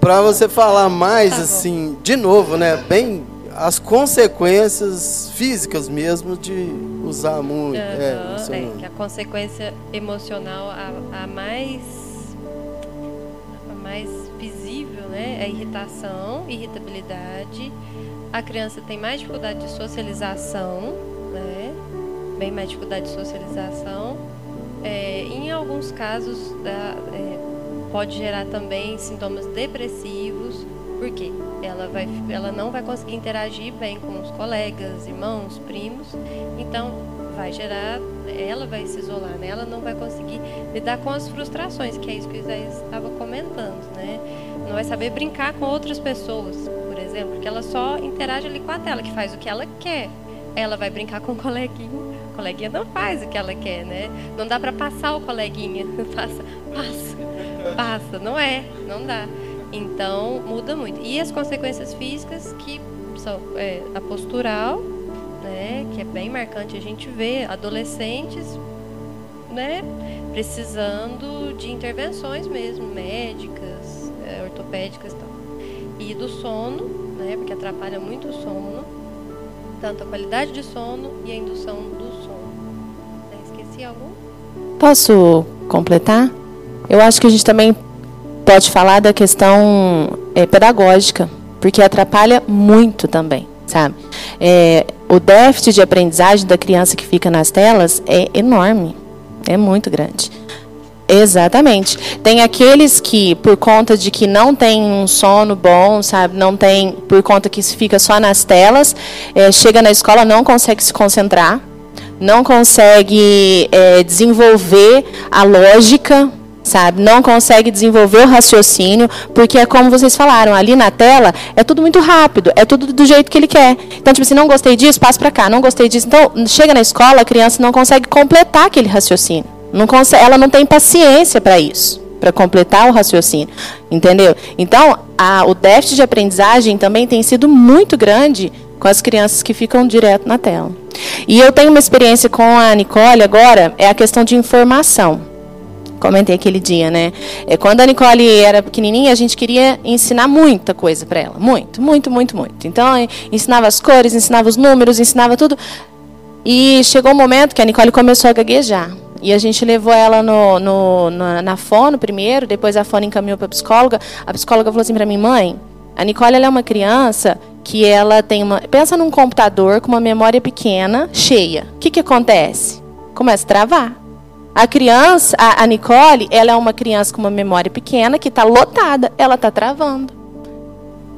pra você falar mais, tá assim, de novo, né? Bem, as consequências físicas mesmo de usar muito. Uhum, é, é, que a consequência emocional, a, a mais a mais visível, né? É a irritação, irritabilidade. A criança tem mais dificuldade de socialização, né? Bem mais dificuldade de socialização é, em alguns casos, da, é, pode gerar também sintomas depressivos, porque ela, vai, ela não vai conseguir interagir bem com os colegas, irmãos, primos, então vai gerar, ela vai se isolar, né? ela não vai conseguir lidar com as frustrações, que é isso que o Isaías estava comentando, né? Não vai saber brincar com outras pessoas, por exemplo, porque ela só interage ali com a tela, que faz o que ela quer. Ela vai brincar com o coleguinha o coleguinha não faz o que ela quer, né? Não dá para passar o coleguinha. Passa, passa, passa. Não é, não dá. Então, muda muito. E as consequências físicas, que são é, a postural, né? Que é bem marcante. A gente vê adolescentes, né? Precisando de intervenções mesmo, médicas, é, ortopédicas e tal. E do sono, né? Porque atrapalha muito o sono tanto a qualidade de sono e a indução do Esqueci algum? Posso completar? Eu acho que a gente também pode falar da questão é, pedagógica, porque atrapalha muito também, sabe? É, o déficit de aprendizagem da criança que fica nas telas é enorme, é muito grande. Exatamente. Tem aqueles que, por conta de que não tem um sono bom, sabe, não tem, por conta que fica só nas telas, é, chega na escola não consegue se concentrar, não consegue é, desenvolver a lógica, sabe? Não consegue desenvolver o raciocínio, porque é como vocês falaram, ali na tela é tudo muito rápido, é tudo do jeito que ele quer. Então, tipo assim, não gostei disso, passa para cá, não gostei disso. Então, chega na escola, a criança não consegue completar aquele raciocínio. Não consegue, ela não tem paciência para isso, para completar o raciocínio, entendeu? Então, a, o déficit de aprendizagem também tem sido muito grande com as crianças que ficam direto na tela. E eu tenho uma experiência com a Nicole agora, é a questão de informação. Comentei aquele dia, né? É, quando a Nicole era pequenininha, a gente queria ensinar muita coisa para ela. Muito, muito, muito, muito. Então, ensinava as cores, ensinava os números, ensinava tudo. E chegou um momento que a Nicole começou a gaguejar. E a gente levou ela no, no na, na fono primeiro, depois a fono encaminhou para a psicóloga. A psicóloga falou assim para mim, mãe, a Nicole é uma criança que ela tem uma. Pensa num computador com uma memória pequena, cheia. O que, que acontece? Começa a travar. A criança, a, a Nicole, ela é uma criança com uma memória pequena que está lotada, ela está travando.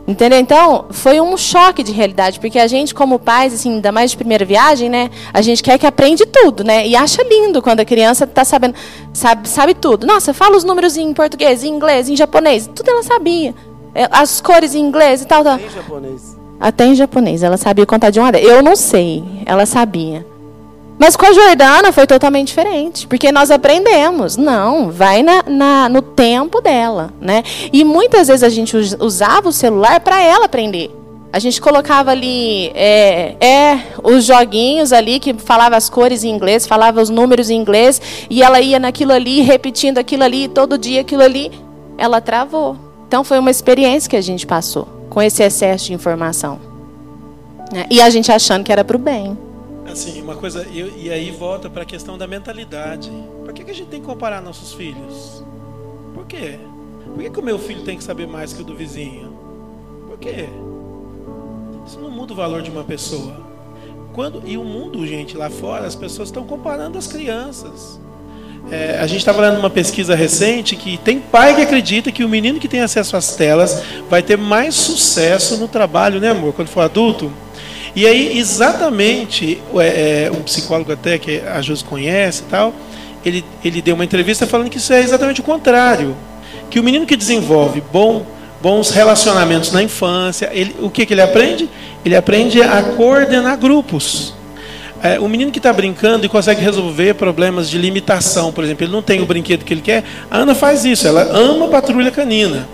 Entendeu? Então, foi um choque de realidade, porque a gente, como pais, assim, ainda mais de primeira viagem, né? A gente quer que aprende tudo, né? E acha lindo quando a criança está sabendo, sabe, sabe tudo. Nossa, fala os números em português, em inglês, em japonês. Tudo ela sabia. É, as cores em inglês e tal, tal. Em japonês. Até em japonês. Ela sabia contar de uma a Eu não sei. Ela sabia. Mas com a Jordana foi totalmente diferente, porque nós aprendemos. Não, vai na, na, no tempo dela, né? E muitas vezes a gente usava o celular para ela aprender. A gente colocava ali é, é, os joguinhos ali que falava as cores em inglês, falava os números em inglês, e ela ia naquilo ali, repetindo aquilo ali, todo dia aquilo ali. Ela travou. Então foi uma experiência que a gente passou com esse excesso de informação. Né? E a gente achando que era para o bem. Assim, uma coisa, e, e aí volta para a questão da mentalidade. Por que, que a gente tem que comparar nossos filhos? Por quê? Por que, que o meu filho tem que saber mais que o do vizinho? Por quê? Isso não muda o valor de uma pessoa. Quando, e o mundo, gente, lá fora, as pessoas estão comparando as crianças. É, a gente estava lendo uma pesquisa recente que tem pai que acredita que o menino que tem acesso às telas vai ter mais sucesso no trabalho, né, amor, quando for adulto. E aí, exatamente, é, é, um psicólogo até que a Jus conhece e tal, ele, ele deu uma entrevista falando que isso é exatamente o contrário. Que o menino que desenvolve bom, bons relacionamentos na infância, ele, o que, que ele aprende? Ele aprende a coordenar grupos. É, o menino que está brincando e consegue resolver problemas de limitação, por exemplo, ele não tem o brinquedo que ele quer, a Ana faz isso, ela ama a patrulha canina.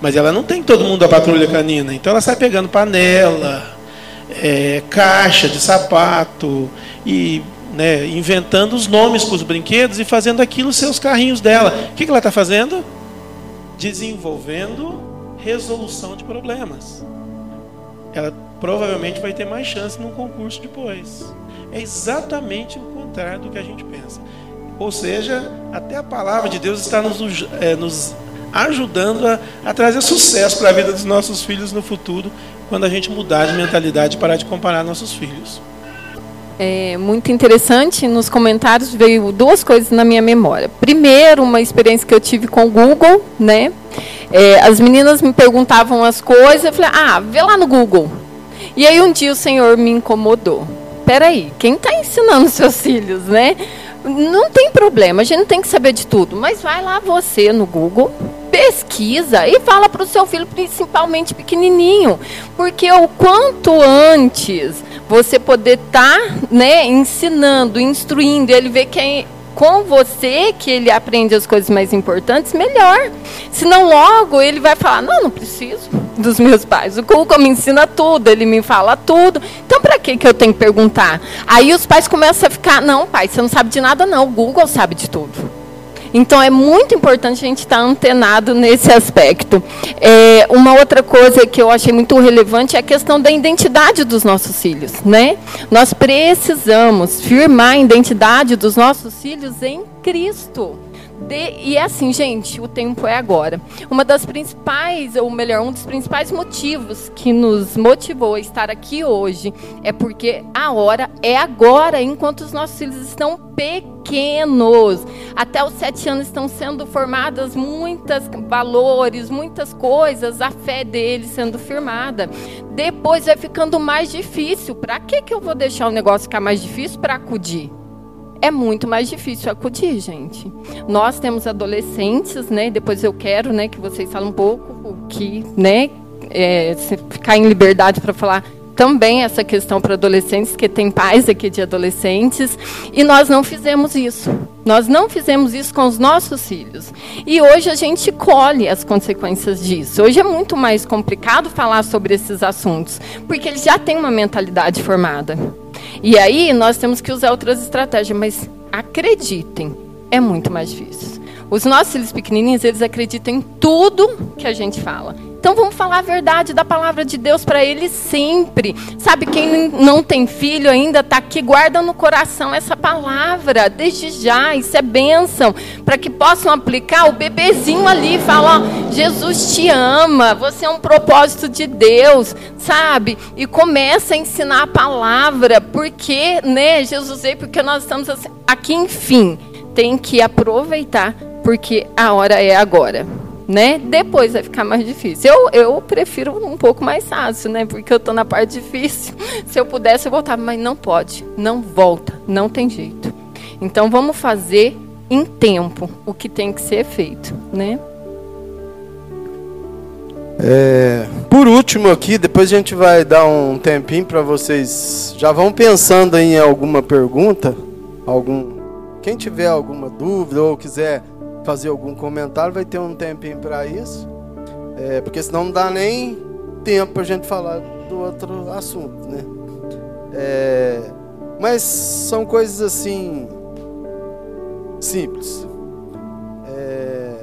Mas ela não tem todo mundo a patrulha canina. Então ela sai pegando panela, é, caixa de sapato e né, inventando os nomes para os brinquedos e fazendo aquilo seus carrinhos dela. O que, que ela está fazendo? Desenvolvendo resolução de problemas. Ela provavelmente vai ter mais chance num concurso depois. É exatamente o contrário do que a gente pensa. Ou seja, até a palavra de Deus está nos, é, nos ajudando a, a trazer sucesso para a vida dos nossos filhos no futuro, quando a gente mudar de mentalidade e parar de comparar nossos filhos. É muito interessante, nos comentários veio duas coisas na minha memória. Primeiro, uma experiência que eu tive com o Google, né? É, as meninas me perguntavam as coisas, eu falei, ah, vê lá no Google. E aí um dia o Senhor me incomodou peraí, quem está ensinando seus filhos, né? Não tem problema, a gente não tem que saber de tudo, mas vai lá você no Google, pesquisa e fala para o seu filho, principalmente pequenininho, porque o quanto antes você poder estar, tá, né, ensinando, instruindo, ele vê quem com você que ele aprende as coisas mais importantes, melhor. Senão logo ele vai falar: "Não, não preciso dos meus pais. O Google me ensina tudo, ele me fala tudo. Então para que que eu tenho que perguntar?" Aí os pais começam a ficar: "Não, pai, você não sabe de nada não, o Google sabe de tudo." Então é muito importante a gente estar antenado nesse aspecto. É, uma outra coisa que eu achei muito relevante é a questão da identidade dos nossos filhos, né? Nós precisamos firmar a identidade dos nossos filhos em Cristo. De, e é assim, gente, o tempo é agora. Uma das principais, ou melhor, um dos principais motivos que nos motivou a estar aqui hoje é porque a hora é agora, enquanto os nossos filhos estão pequenos. Até os sete anos estão sendo formadas muitos valores, muitas coisas, a fé deles sendo firmada. Depois vai ficando mais difícil. Para que, que eu vou deixar o negócio ficar mais difícil para acudir? É muito mais difícil acudir, gente. Nós temos adolescentes, né? Depois eu quero, né, que vocês falem um pouco o que, né, é, ficar em liberdade para falar também essa questão para adolescentes, que tem pais aqui de adolescentes, e nós não fizemos isso. Nós não fizemos isso com os nossos filhos. E hoje a gente colhe as consequências disso. Hoje é muito mais complicado falar sobre esses assuntos, porque eles já têm uma mentalidade formada. E aí nós temos que usar outras estratégias, mas acreditem, é muito mais difícil. Os nossos filhos pequenininhos, eles acreditam em tudo que a gente fala. Então vamos falar a verdade da palavra de Deus para eles sempre. Sabe, quem não tem filho ainda está aqui, guarda no coração essa palavra, desde já, isso é bênção, para que possam aplicar o bebezinho ali, fala, ó, Jesus te ama, você é um propósito de Deus, sabe? E começa a ensinar a palavra, porque, né, Jesus veio, porque nós estamos assim, aqui, enfim, tem que aproveitar, porque a hora é agora né? Depois vai ficar mais difícil. Eu, eu prefiro um pouco mais fácil, né? Porque eu estou na parte difícil. Se eu pudesse, eu voltava, mas não pode, não volta, não tem jeito. Então vamos fazer em tempo o que tem que ser feito, né? É, por último aqui, depois a gente vai dar um tempinho para vocês já vão pensando em alguma pergunta, algum quem tiver alguma dúvida ou quiser fazer algum comentário, vai ter um tempinho para isso. É, porque senão não dá nem tempo a gente falar do outro assunto, né? É, mas são coisas assim simples. É,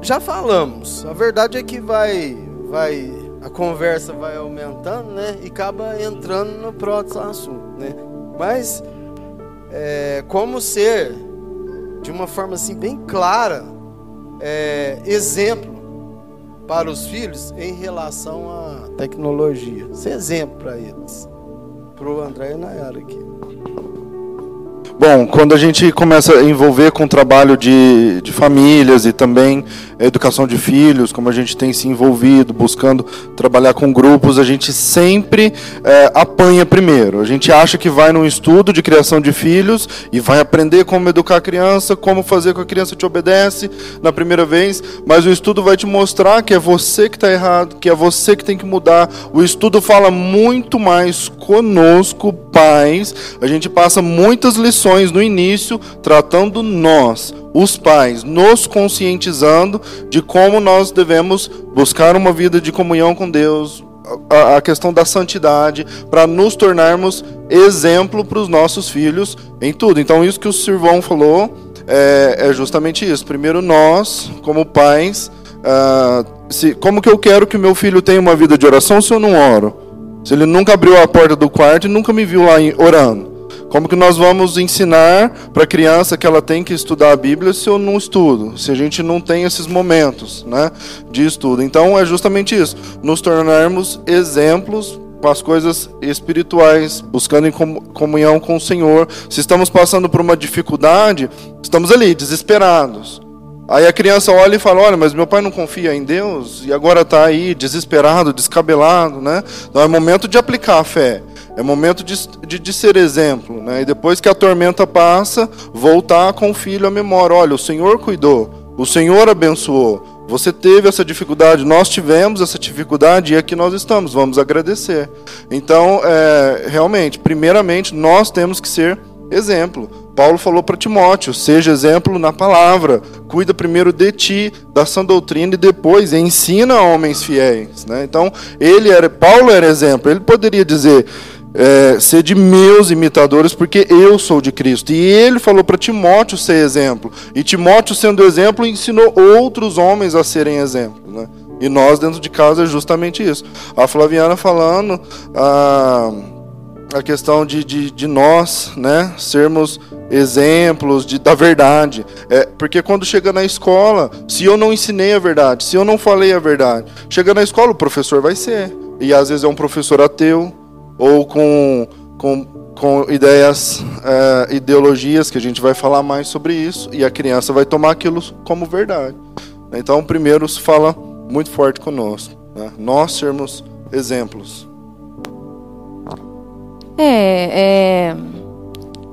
já falamos. A verdade é que vai, vai, a conversa vai aumentando, né? E acaba entrando no próximo assunto, né? Mas é, como ser de uma forma assim bem clara é, exemplo para os filhos em relação à tecnologia. Ser exemplo para eles. Para o André e Nayara aqui. Bom, quando a gente começa a envolver com o trabalho de, de famílias e também educação de filhos, como a gente tem se envolvido, buscando trabalhar com grupos, a gente sempre é, apanha primeiro. A gente acha que vai num estudo de criação de filhos e vai aprender como educar a criança, como fazer com a criança te obedece na primeira vez, mas o estudo vai te mostrar que é você que está errado, que é você que tem que mudar. O estudo fala muito mais conosco, pais. A gente passa muitas lições no início tratando nós os pais, nos conscientizando de como nós devemos buscar uma vida de comunhão com Deus, a, questão da santidade, para nos tornarmos exemplo para os nossos filhos em tudo. Então, isso que o Sirvão falou é, é justamente isso. Primeiro, nós, como pais, uh, se, como que eu quero que meu filho tenha uma vida de oração se eu não oro? Se ele nunca abriu a porta do quarto e nunca me viu lá orando. Como que nós vamos ensinar para a criança que ela tem que estudar a Bíblia se eu não estudo? Se a gente não tem esses momentos né, de estudo. Então é justamente isso. Nos tornarmos exemplos para as coisas espirituais, buscando em comunhão com o Senhor. Se estamos passando por uma dificuldade, estamos ali, desesperados. Aí a criança olha e fala: Olha, mas meu pai não confia em Deus e agora está aí desesperado, descabelado, né? Então é momento de aplicar a fé. É momento de, de, de, ser exemplo. Né? E depois que a tormenta passa, voltar com o filho à memória. Olha, o Senhor cuidou, o Senhor abençoou. Você teve essa dificuldade, nós tivemos essa dificuldade e aqui nós estamos, vamos agradecer. Então, é, realmente, primeiramente, nós temos que ser exemplo. Paulo falou para Timóteo: seja exemplo na palavra, cuida primeiro de ti, da sã doutrina e depois ensina a homens fiéis. Né? Então, ele era, Paulo era exemplo. Ele poderia dizer: é, ser de meus imitadores, porque eu sou de Cristo. E ele falou para Timóteo ser exemplo. E Timóteo, sendo exemplo, ensinou outros homens a serem exemplo. Né? E nós, dentro de casa, é justamente isso. A Flaviana falando a, a questão de, de, de nós né, sermos exemplos de, da verdade. É, porque quando chega na escola, se eu não ensinei a verdade, se eu não falei a verdade, chega na escola, o professor vai ser. E às vezes é um professor ateu, ou com, com, com ideias, é, ideologias, que a gente vai falar mais sobre isso, e a criança vai tomar aquilo como verdade. Então, primeiro, se fala muito forte conosco. Né? Nós sermos exemplos. É, é,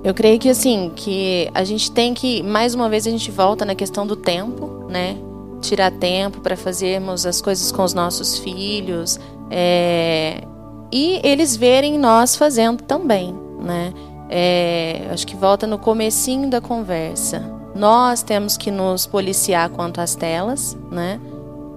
eu creio que assim, que a gente tem que, mais uma vez a gente volta na questão do tempo, né? Tirar tempo para fazermos as coisas com os nossos filhos, é, e eles verem nós fazendo também, né? É, acho que volta no comecinho da conversa. Nós temos que nos policiar quanto às telas, né?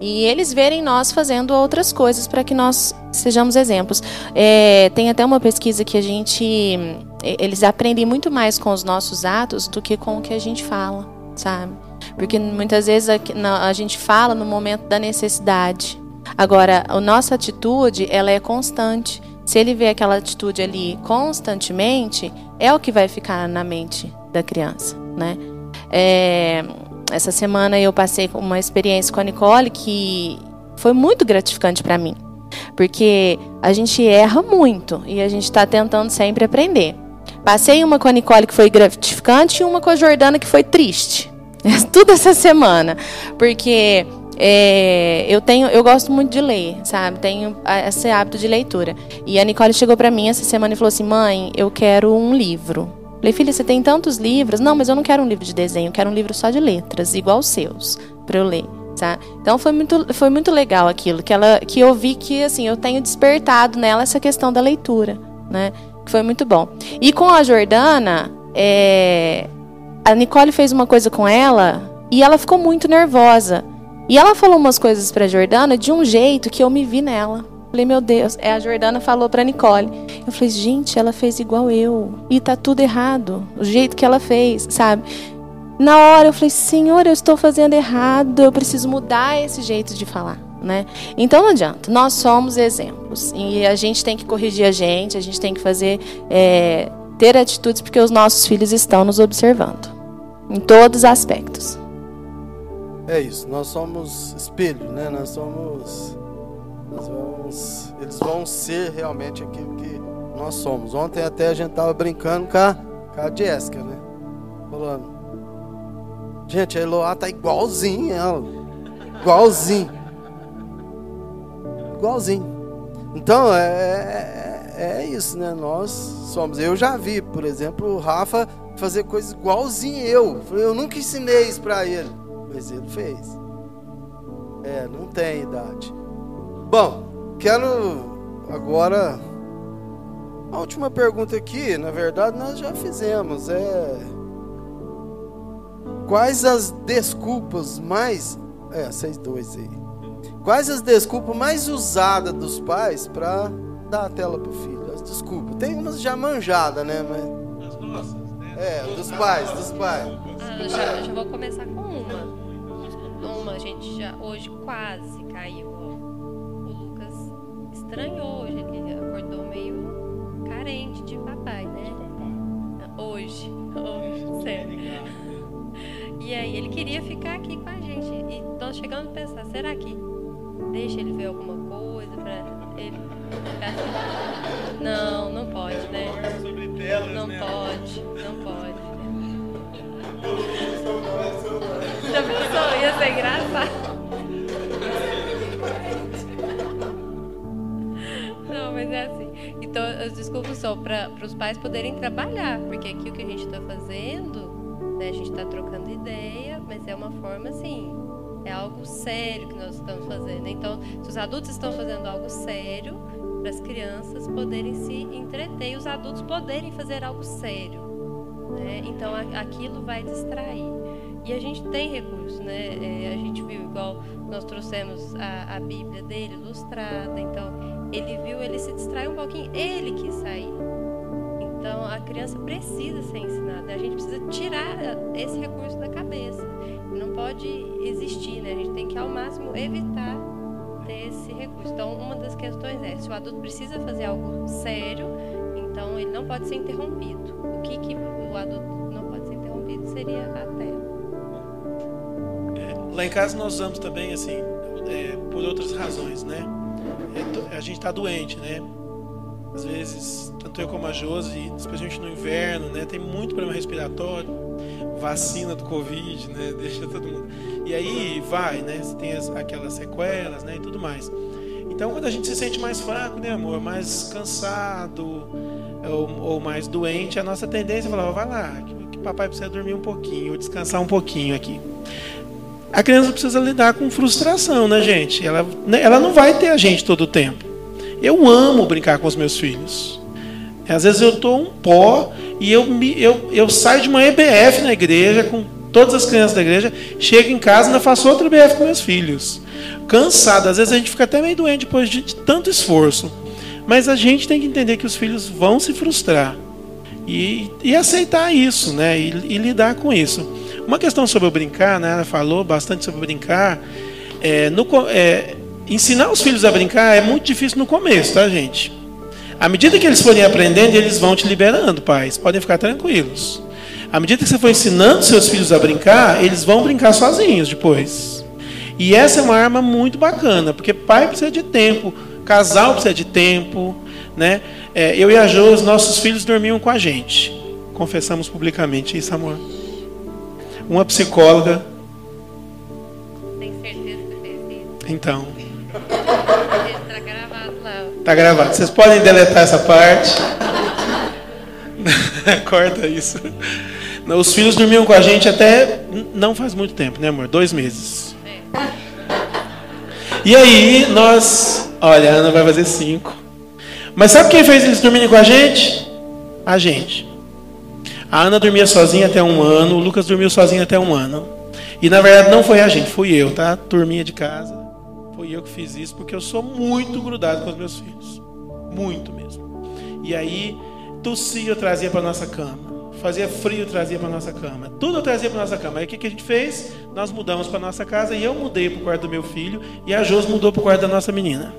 E eles verem nós fazendo outras coisas para que nós sejamos exemplos. É, tem até uma pesquisa que a gente. Eles aprendem muito mais com os nossos atos do que com o que a gente fala, sabe? Porque muitas vezes a, a gente fala no momento da necessidade, Agora, a nossa atitude, ela é constante. Se ele vê aquela atitude ali constantemente, é o que vai ficar na mente da criança, né? É, essa semana eu passei uma experiência com a Nicole que foi muito gratificante para mim, porque a gente erra muito e a gente está tentando sempre aprender. Passei uma com a Nicole que foi gratificante e uma com a Jordana que foi triste. Tudo essa semana, porque é, eu tenho, eu gosto muito de ler, sabe? Tenho esse hábito de leitura. E a Nicole chegou para mim essa semana e falou assim: "Mãe, eu quero um livro". Falei: "Filha, você tem tantos livros?". "Não, mas eu não quero um livro de desenho, eu quero um livro só de letras, igual os seus, para eu ler". Tá? Então foi muito, foi muito legal aquilo que ela que eu vi que assim eu tenho despertado nela essa questão da leitura, né? Que foi muito bom. E com a Jordana, é, a Nicole fez uma coisa com ela e ela ficou muito nervosa. E ela falou umas coisas para Jordana de um jeito que eu me vi nela. Falei, meu Deus, é a Jordana falou para Nicole. Eu falei, gente, ela fez igual eu. E tá tudo errado. O jeito que ela fez, sabe? Na hora eu falei, Senhor, eu estou fazendo errado. Eu preciso mudar esse jeito de falar. Né? Então não adianta, nós somos exemplos e a gente tem que corrigir a gente, a gente tem que fazer, é, ter atitudes porque os nossos filhos estão nos observando em todos os aspectos. É isso, nós somos espelho, né? Nós somos, nós vamos, eles vão ser realmente aquilo que nós somos. Ontem até a gente tava brincando com a, com a Jéssica, né? Falando, gente, a Eloá tá igualzinho ela, igualzinho igualzinho. Então é, é, é, isso, né? Nós somos. Eu já vi, por exemplo, o Rafa fazer coisas igualzinho eu. Eu nunca ensinei isso para ele, mas ele fez. É, não tem idade. Bom, quero agora a última pergunta aqui, na verdade, nós já fizemos. É quais as desculpas mais é, vocês dois aí. Quais as desculpas mais usadas dos pais para dar a tela pro filho? As desculpas. Tem umas já manjadas, né? Mas... As nossas? É, dos pais, dos pais. Ah, já, já vou começar com uma. Uma, a gente já hoje quase caiu. O Lucas estranhou hoje, ele acordou meio carente de papai, né? Hoje, hoje, sério. E aí ele queria ficar aqui com a gente. E nós chegamos a pensar, será que deixa ele ver alguma coisa pra ele? Não, não pode, né? Sobre telas, Não né? pode, não pode. Já pensou? Ia ser engraçado. Não, mas é assim. Então, as desculpas são para os pais poderem trabalhar, porque aqui o que a gente está fazendo, né, a gente está trocando ideia, mas é uma forma assim, é algo sério que nós estamos fazendo. Então, se os adultos estão fazendo algo sério, para as crianças poderem se entreter e os adultos poderem fazer algo sério. Né? Então, aquilo vai distrair. E a gente tem recursos, né? É, a gente viu igual nós trouxemos a, a Bíblia dele ilustrada. Então, ele viu, ele se distraiu um pouquinho, ele quis sair. Então, a criança precisa ser ensinada. A gente precisa tirar esse recurso da cabeça. Não pode existir, né? A gente tem que, ao máximo, evitar ter esse recurso. Então, uma das questões é, se o adulto precisa fazer algo sério, então ele não pode ser interrompido. O que, que o adulto não pode ser interrompido seria a tela. Lá em casa nós usamos também, assim, é, por outras razões, né? É, a gente tá doente, né? Às vezes, tanto eu como a Josi, especialmente no inverno, né? Tem muito problema respiratório, vacina do Covid, né? Deixa todo mundo. E aí vai, né? Tem as- aquelas sequelas, né? E tudo mais. Então, quando a gente se sente mais fraco, né, amor? Mais cansado ou, ou mais doente, a nossa tendência é falar: vai lá, que, que papai precisa dormir um pouquinho, ou descansar um pouquinho aqui. A criança precisa lidar com frustração, né, gente? Ela, né, ela não vai ter a gente todo o tempo. Eu amo brincar com os meus filhos. Às vezes eu tô um pó e eu, me, eu, eu saio de uma EBF na igreja com todas as crianças da igreja, chego em casa e ainda faço outra EBF com meus filhos. Cansado, às vezes a gente fica até meio doente depois de, de tanto esforço. Mas a gente tem que entender que os filhos vão se frustrar e, e aceitar isso, né? E, e lidar com isso. Uma questão sobre o brincar, né? Ela falou bastante sobre brincar. É, no é, ensinar os filhos a brincar é muito difícil no começo, tá, gente? À medida que eles forem aprendendo, eles vão te liberando, pais. Podem ficar tranquilos. À medida que você for ensinando seus filhos a brincar, eles vão brincar sozinhos depois. E essa é uma arma muito bacana, porque pai precisa de tempo, casal precisa de tempo, né? É, eu e a Jo, os nossos filhos dormiam com a gente. Confessamos publicamente isso, amor. Uma psicóloga, Tem certeza que então, tá gravado. Vocês podem deletar essa parte. Corta isso. Os filhos dormiam com a gente até não faz muito tempo, né, amor? Dois meses. E aí, nós. Olha, a Ana vai fazer cinco. Mas sabe quem fez eles dormirem com a gente? A gente. A Ana dormia sozinha até um ano, o Lucas dormiu sozinho até um ano. E na verdade não foi a gente, fui eu, tá? Turminha de casa. Foi eu que fiz isso, porque eu sou muito grudado com os meus filhos. Muito mesmo. E aí, tossia eu trazia para nossa cama. Fazia frio, eu trazia para nossa cama. Tudo eu trazia para nossa cama. Aí o que, que a gente fez? Nós mudamos para nossa casa e eu mudei para o quarto do meu filho e a Jos mudou para o quarto da nossa menina.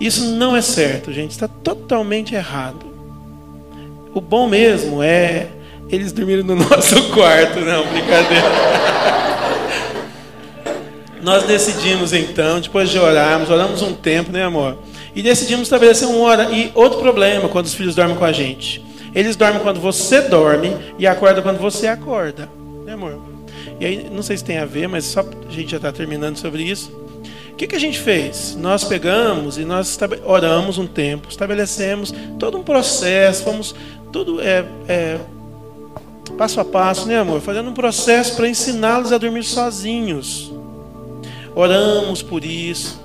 Isso não é certo, gente. Está totalmente errado. O bom mesmo é eles dormiram no nosso quarto, não, brincadeira. Nós decidimos então, depois de orarmos, oramos um tempo, né, amor? E decidimos estabelecer uma hora. E outro problema quando os filhos dormem com a gente. Eles dormem quando você dorme e acordam quando você acorda. Né, amor? E aí, não sei se tem a ver, mas só a gente já está terminando sobre isso. O que, que a gente fez? Nós pegamos e nós oramos um tempo, estabelecemos todo um processo, fomos tudo é, é passo a passo, né, amor? Fazendo um processo para ensiná-los a dormir sozinhos. Oramos por isso.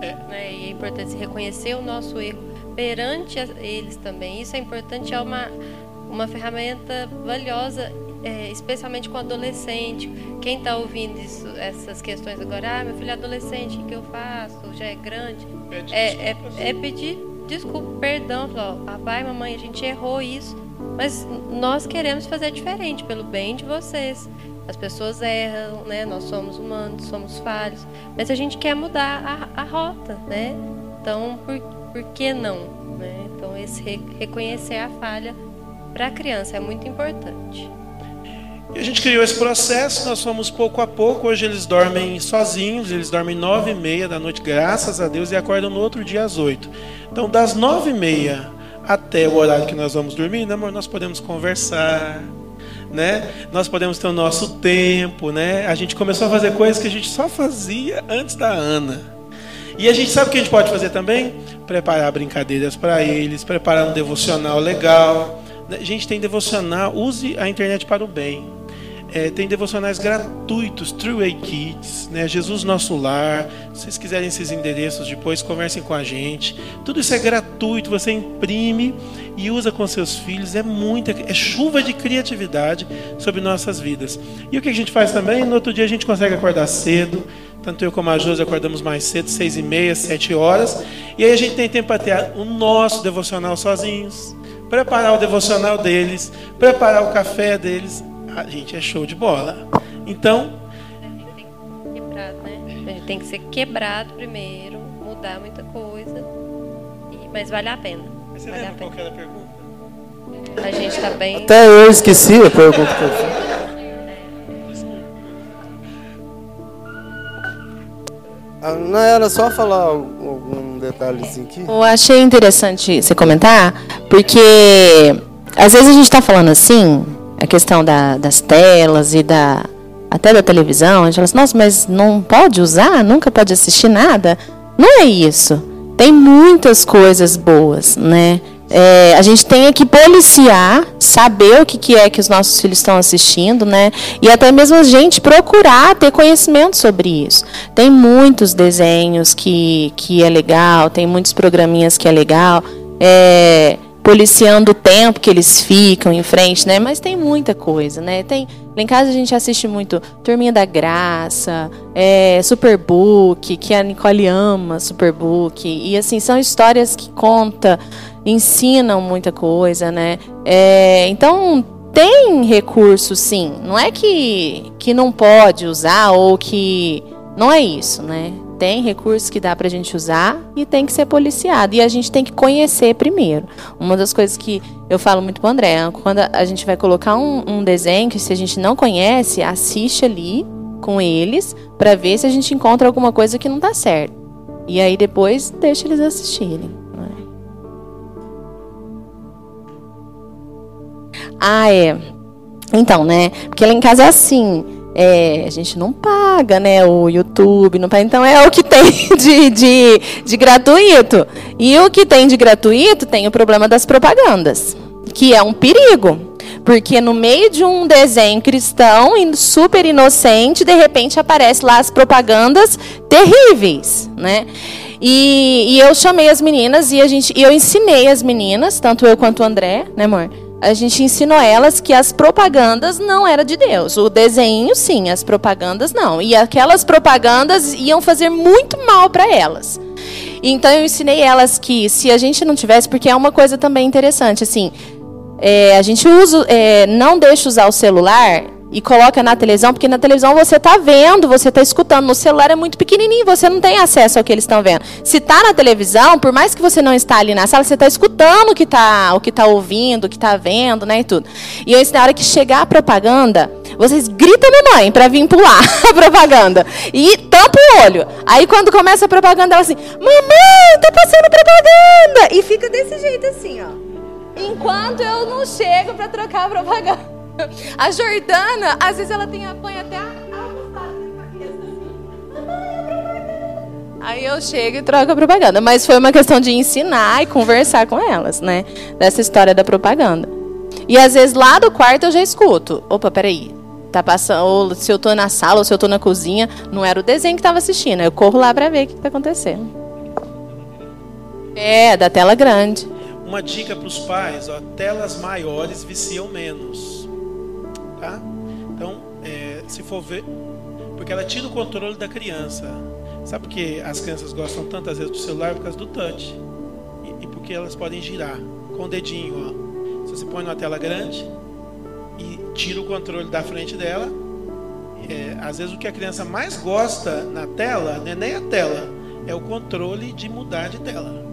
É. é, e é importante reconhecer o nosso erro perante eles também. Isso é importante, é uma, uma ferramenta valiosa, é, especialmente com adolescente. Quem está ouvindo isso, essas questões agora, ah, meu filho é adolescente, o que eu faço? Já é grande. É, é, é, pedir desculpa, perdão, falar, papai, mamãe, a gente errou isso, mas nós queremos fazer diferente pelo bem de vocês. As pessoas erram, né? Nós somos humanos, somos falhos, mas a gente quer mudar a, a rota, né? Então, por, por que não? Né? Então, esse reconhecer a falha para a criança é muito importante. E a gente criou esse processo, nós fomos pouco a pouco. Hoje eles dormem sozinhos, eles dormem nove e meia da noite, graças a Deus, e acordam no outro dia às oito. Então, das nove e meia até o horário que nós vamos dormir, né, amor, nós podemos conversar, né? Nós podemos ter o nosso tempo, né? A gente começou a fazer coisas que a gente só fazia antes da Ana. E a gente sabe o que a gente pode fazer também? Preparar brincadeiras para eles, preparar um devocional legal. A gente tem devocional, use a internet para o bem. É, tem devocionais gratuitos, True Way Kids, né? Jesus Nosso Lar. Se vocês quiserem esses endereços depois, conversem com a gente. Tudo isso é gratuito, você imprime e usa com seus filhos. É muita, é chuva de criatividade sobre nossas vidas. E o que a gente faz também? No outro dia a gente consegue acordar cedo. Tanto eu como a Josi acordamos mais cedo, seis e meia, sete horas. E aí a gente tem tempo para ter o nosso devocional sozinhos, preparar o devocional deles, preparar o café deles a gente é show de bola. Então. Quebrado, né? A tem que ser quebrado primeiro, mudar muita coisa. E, mas vale a pena. Mas você vale lembra qual era a pergunta? A gente tá bem. Até eu esqueci a pergunta que eu fiz. Ah, não era só falar algum detalhezinho aqui? Eu achei interessante você comentar, porque às vezes a gente está falando assim, a questão da, das telas e da até da televisão, a gente fala assim, nossa, mas não pode usar, nunca pode assistir nada. Não é isso. Tem muitas coisas boas, né? É, a gente tem que policiar, saber o que, que é que os nossos filhos estão assistindo, né? E até mesmo a gente procurar ter conhecimento sobre isso. Tem muitos desenhos que, que é legal, tem muitos programinhas que é legal. É, policiando o tempo que eles ficam em frente, né? Mas tem muita coisa, né? Tem lá em casa a gente assiste muito Turminha da Graça, é, Superbook, que a Nicole ama Superbook e assim são histórias que conta, ensinam muita coisa, né? É, então tem recurso, sim. Não é que que não pode usar ou que não é isso, né? Tem recursos que dá para a gente usar e tem que ser policiado. E a gente tem que conhecer primeiro. Uma das coisas que eu falo muito para o André, quando a gente vai colocar um, um desenho que se a gente não conhece, assiste ali com eles para ver se a gente encontra alguma coisa que não está certo. E aí depois deixa eles assistirem. Né? Ah, é. Então, né? Porque lá em casa é assim é, a gente não paga, né? O YouTube, não paga. Então é o que tem de, de, de gratuito. E o que tem de gratuito tem o problema das propagandas, que é um perigo. Porque no meio de um desenho cristão, super inocente, de repente aparece lá as propagandas terríveis, né? E, e eu chamei as meninas e a gente, e eu ensinei as meninas, tanto eu quanto o André, né, amor? A gente ensinou elas que as propagandas não era de Deus. O desenho, sim, as propagandas não. E aquelas propagandas iam fazer muito mal para elas. Então eu ensinei elas que se a gente não tivesse, porque é uma coisa também interessante, assim, é, a gente usa, é, não deixa usar o celular e coloca na televisão, porque na televisão você está vendo, você está escutando. No celular é muito pequenininho, você não tem acesso ao que eles estão vendo. Se está na televisão, por mais que você não está ali na sala, você está escutando o que está o que tá ouvindo, o que está vendo, né, e tudo. E eu na hora que chegar a propaganda, vocês gritam mamãe para vir pular a propaganda. E tampa o olho. Aí quando começa a propaganda, ela assim, mamãe, tá passando propaganda! E fica desse jeito assim, ó. Enquanto eu não chego para trocar a propaganda. A Jordana, às vezes ela tem apanha até a Aí eu chego e troco a propaganda. Mas foi uma questão de ensinar e conversar com elas, né? Dessa história da propaganda. E às vezes lá do quarto eu já escuto. Opa, peraí. Tá passando, ou se eu tô na sala, ou se eu tô na cozinha, não era o desenho que estava assistindo. Eu corro lá para ver o que está acontecendo. É, da tela grande. Uma dica para os pais, ó, telas maiores viciam menos tá? Então, é, se for ver, porque ela tira o controle da criança. Sabe por que as crianças gostam tantas vezes do celular? Por causa do touch. E, e porque elas podem girar com o dedinho, ó. Se você põe numa tela grande e tira o controle da frente dela, é, às vezes o que a criança mais gosta na tela, não é nem a tela, é o controle de mudar de tela.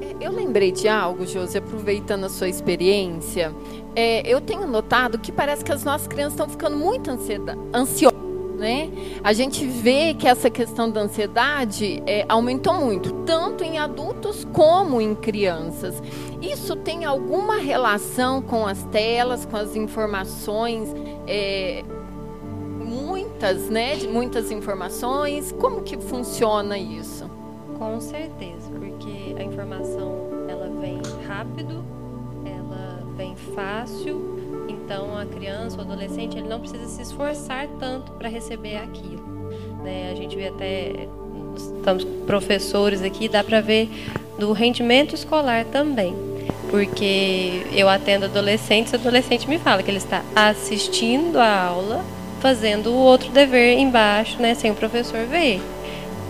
É, eu lembrei de algo, Josi, aproveitando a sua experiência é, eu tenho notado que parece que as nossas crianças estão ficando muito ansiosas. Né? A gente vê que essa questão da ansiedade é, aumentou muito, tanto em adultos como em crianças. Isso tem alguma relação com as telas, com as informações? É, muitas, né? Muitas informações. Como que funciona isso? Com certeza, porque a informação ela vem rápido bem fácil, então a criança ou adolescente ele não precisa se esforçar tanto para receber aquilo. Né? A gente vê até estamos professores aqui, dá para ver do rendimento escolar também, porque eu atendo adolescentes, o adolescente me fala que ele está assistindo a aula, fazendo o outro dever embaixo, né, sem o professor ver.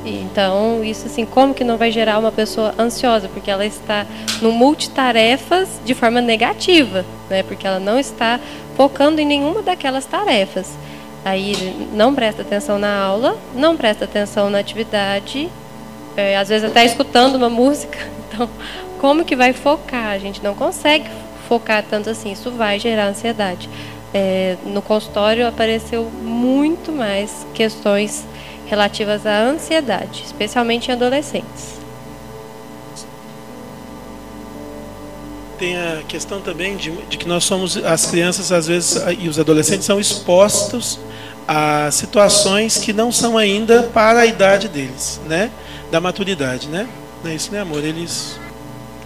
Então, isso assim, como que não vai gerar uma pessoa ansiosa? Porque ela está no multitarefas de forma negativa, né? Porque ela não está focando em nenhuma daquelas tarefas. Aí não presta atenção na aula, não presta atenção na atividade, é, às vezes até escutando uma música. Então, como que vai focar? A gente não consegue focar tanto assim. Isso vai gerar ansiedade. É, no consultório apareceu muito mais questões relativas à ansiedade, especialmente em adolescentes. Tem a questão também de, de que nós somos, as crianças às vezes e os adolescentes são expostos a situações que não são ainda para a idade deles, né? Da maturidade, né? Não é isso, né, amor? Eles.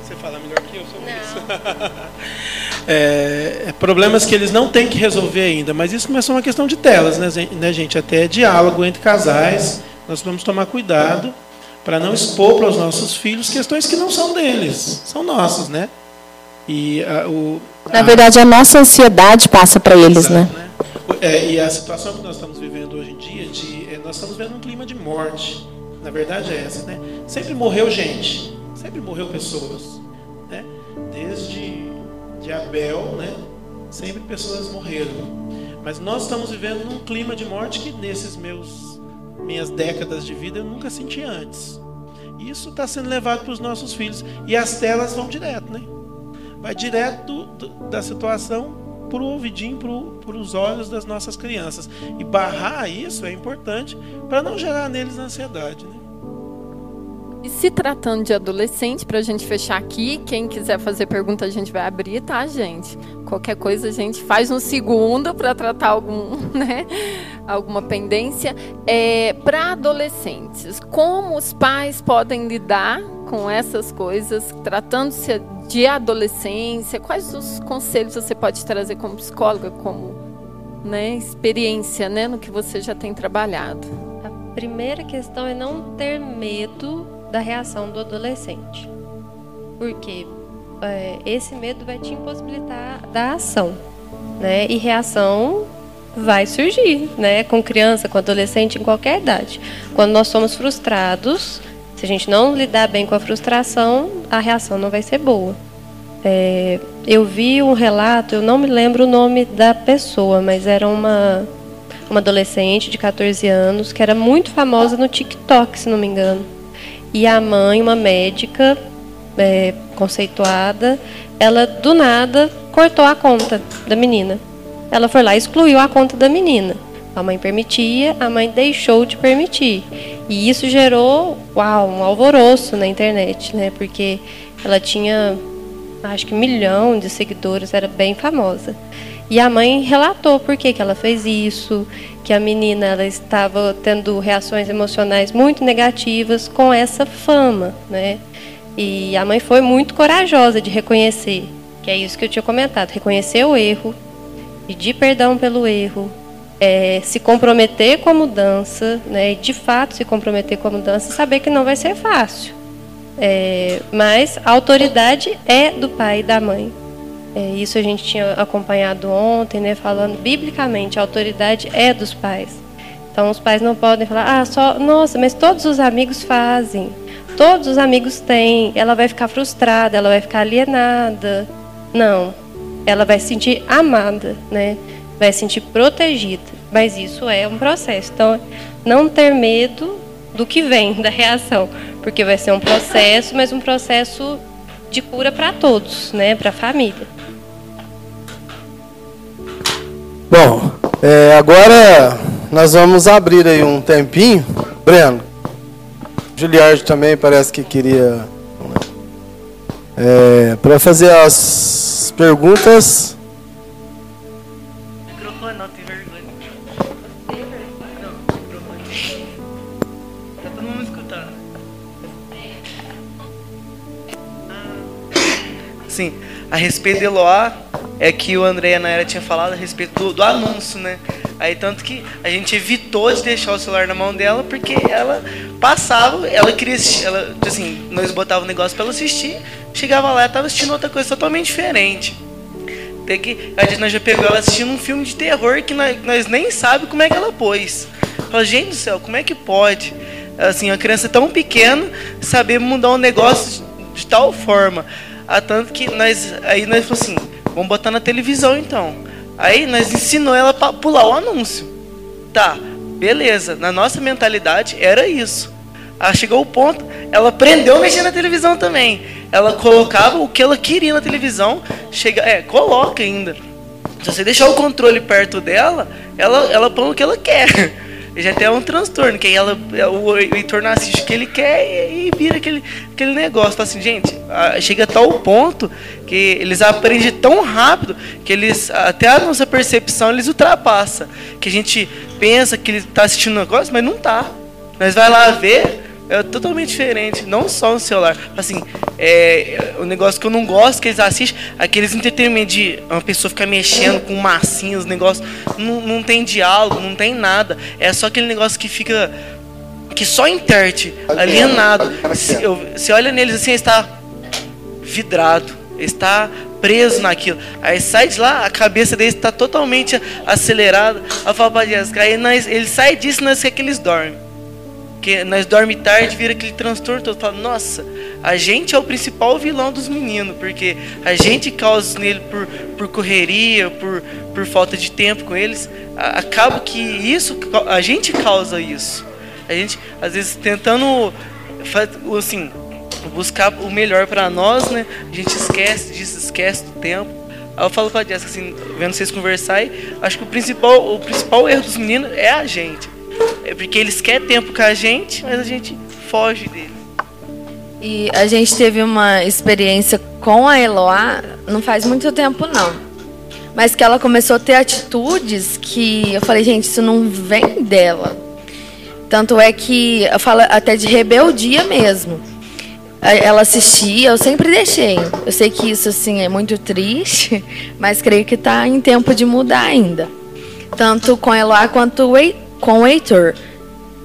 Você fala melhor que eu sobre não. isso. é, é, problemas que eles não têm que resolver ainda, mas isso não é só uma questão de telas, né, né gente? Até diálogo entre casais, nós vamos tomar cuidado para não expor para os nossos filhos questões que não são deles, são nossas, né? E a, o, a, Na verdade, a nossa ansiedade passa para eles, né? né? É, e a situação que nós estamos vivendo hoje em dia, de, é, nós estamos vivendo um clima de morte. Na verdade é essa, né? Sempre morreu gente, sempre morreu pessoas, né? Desde de Abel, né? Sempre pessoas morreram. Mas nós estamos vivendo num clima de morte que nesses meus minhas décadas de vida eu nunca senti antes. Isso está sendo levado para os nossos filhos e as telas vão direto, né? Vai direto do, da situação para o ouvidinho, para os olhos das nossas crianças. E barrar isso é importante para não gerar neles ansiedade, né? E se tratando de adolescente, para a gente fechar aqui, quem quiser fazer pergunta a gente vai abrir, tá, gente? Qualquer coisa a gente faz um segundo para tratar algum, né? Alguma pendência. É, para adolescentes, como os pais podem lidar com essas coisas, tratando-se de adolescência? Quais os conselhos você pode trazer como psicóloga, como né, experiência, né, no que você já tem trabalhado? A primeira questão é não ter medo da reação do adolescente. Porque é, esse medo vai te impossibilitar da ação, né? E reação vai surgir, né? Com criança, com adolescente, em qualquer idade. Quando nós somos frustrados, se a gente não lidar bem com a frustração, a reação não vai ser boa. É, eu vi um relato, eu não me lembro o nome da pessoa, mas era uma, uma adolescente de 14 anos que era muito famosa no TikTok, se não me engano. E a mãe, uma médica é, conceituada, ela do nada cortou a conta da menina. Ela foi lá e excluiu a conta da menina. A mãe permitia, a mãe deixou de permitir. E isso gerou, uau, um alvoroço na internet, né? Porque ela tinha acho que um milhão de seguidores, era bem famosa. E a mãe relatou por que, que ela fez isso, que a menina ela estava tendo reações emocionais muito negativas com essa fama, né? E a mãe foi muito corajosa de reconhecer, que é isso que eu tinha comentado, reconhecer o erro, pedir perdão pelo erro, é, se comprometer com a mudança, né? E de fato se comprometer com a mudança, saber que não vai ser fácil. É, mas a autoridade é do pai e da mãe. É, isso a gente tinha acompanhado ontem, né, falando biblicamente, a autoridade é dos pais. Então os pais não podem falar, ah, só, nossa, mas todos os amigos fazem, todos os amigos têm, ela vai ficar frustrada, ela vai ficar alienada. Não, ela vai se sentir amada, né? Vai se sentir protegida. Mas isso é um processo. Então, não ter medo do que vem, da reação porque vai ser um processo, mas um processo de cura para todos, né, para a família. Bom, é, agora nós vamos abrir aí um tempinho. Breno, Juliardo também parece que queria é, para fazer as perguntas Sim, a respeito de Eloá, é que o André e a Naira tinha falado a respeito do, do, anúncio, né? Aí tanto que a gente evitou de deixar o celular na mão dela porque ela passava, ela queria assistir, ela, assim, nós botava o negócio para ela assistir, chegava lá e tava assistindo outra coisa totalmente diferente. Até que a gente já pegou ela assistindo um filme de terror que nós, nós nem sabe como é que ela pôs. Fala, gente do céu, como é que pode? Assim, uma criança tão pequena saber mudar um negócio de, de tal forma. A tanto que nós. Aí nós falamos assim, vamos botar na televisão então. Aí nós ensinou ela para pular o anúncio. Tá, beleza. Na nossa mentalidade era isso. Aí chegou o ponto, ela aprendeu a mexer na televisão também. Ela colocava o que ela queria na televisão, chega, é, coloca ainda. Se você deixar o controle perto dela, ela, ela põe o que ela quer. já tem um transtorno, que aí ela, o Heitor não assiste o que ele quer e, e vira aquele, aquele negócio. Fala assim, gente, chega a tal ponto que eles aprendem tão rápido que eles, até a nossa percepção, eles ultrapassam. Que a gente pensa que ele está assistindo um negócio, mas não está. Nós vai lá ver, é totalmente diferente, não só no celular. Assim, é, o negócio que eu não gosto que eles assistem, aqueles entretenimentos de uma pessoa ficar mexendo com massinhas, negócio, não, não tem diálogo, não tem nada. É só aquele negócio que fica que só interte, alienado. Você olha neles assim, está vidrado, está preso naquilo. Aí sai de lá, a cabeça deles está totalmente acelerada. A fala para aí nós, ele sai disso, nós quer que eles dormem. Nós dorme tarde, vira aquele transtorno todo. Fala, nossa, a gente é o principal vilão dos meninos, porque a gente causa nele por, por correria, por, por falta de tempo com eles. Acaba que isso, a gente causa isso. A gente, às vezes, tentando, assim, buscar o melhor para nós, né? A gente esquece disso, esquece do tempo. Aí eu falo pra Jessica, assim, vendo vocês conversar, acho que o principal, o principal erro dos meninos é a gente. É porque eles querem tempo com a gente, mas a gente foge deles. E a gente teve uma experiência com a Eloá, não faz muito tempo não. Mas que ela começou a ter atitudes que eu falei, gente, isso não vem dela. Tanto é que eu falo até de rebeldia mesmo. Ela assistia, eu sempre deixei. Eu sei que isso assim é muito triste, mas creio que está em tempo de mudar ainda. Tanto com a Eloá quanto com o Heitor,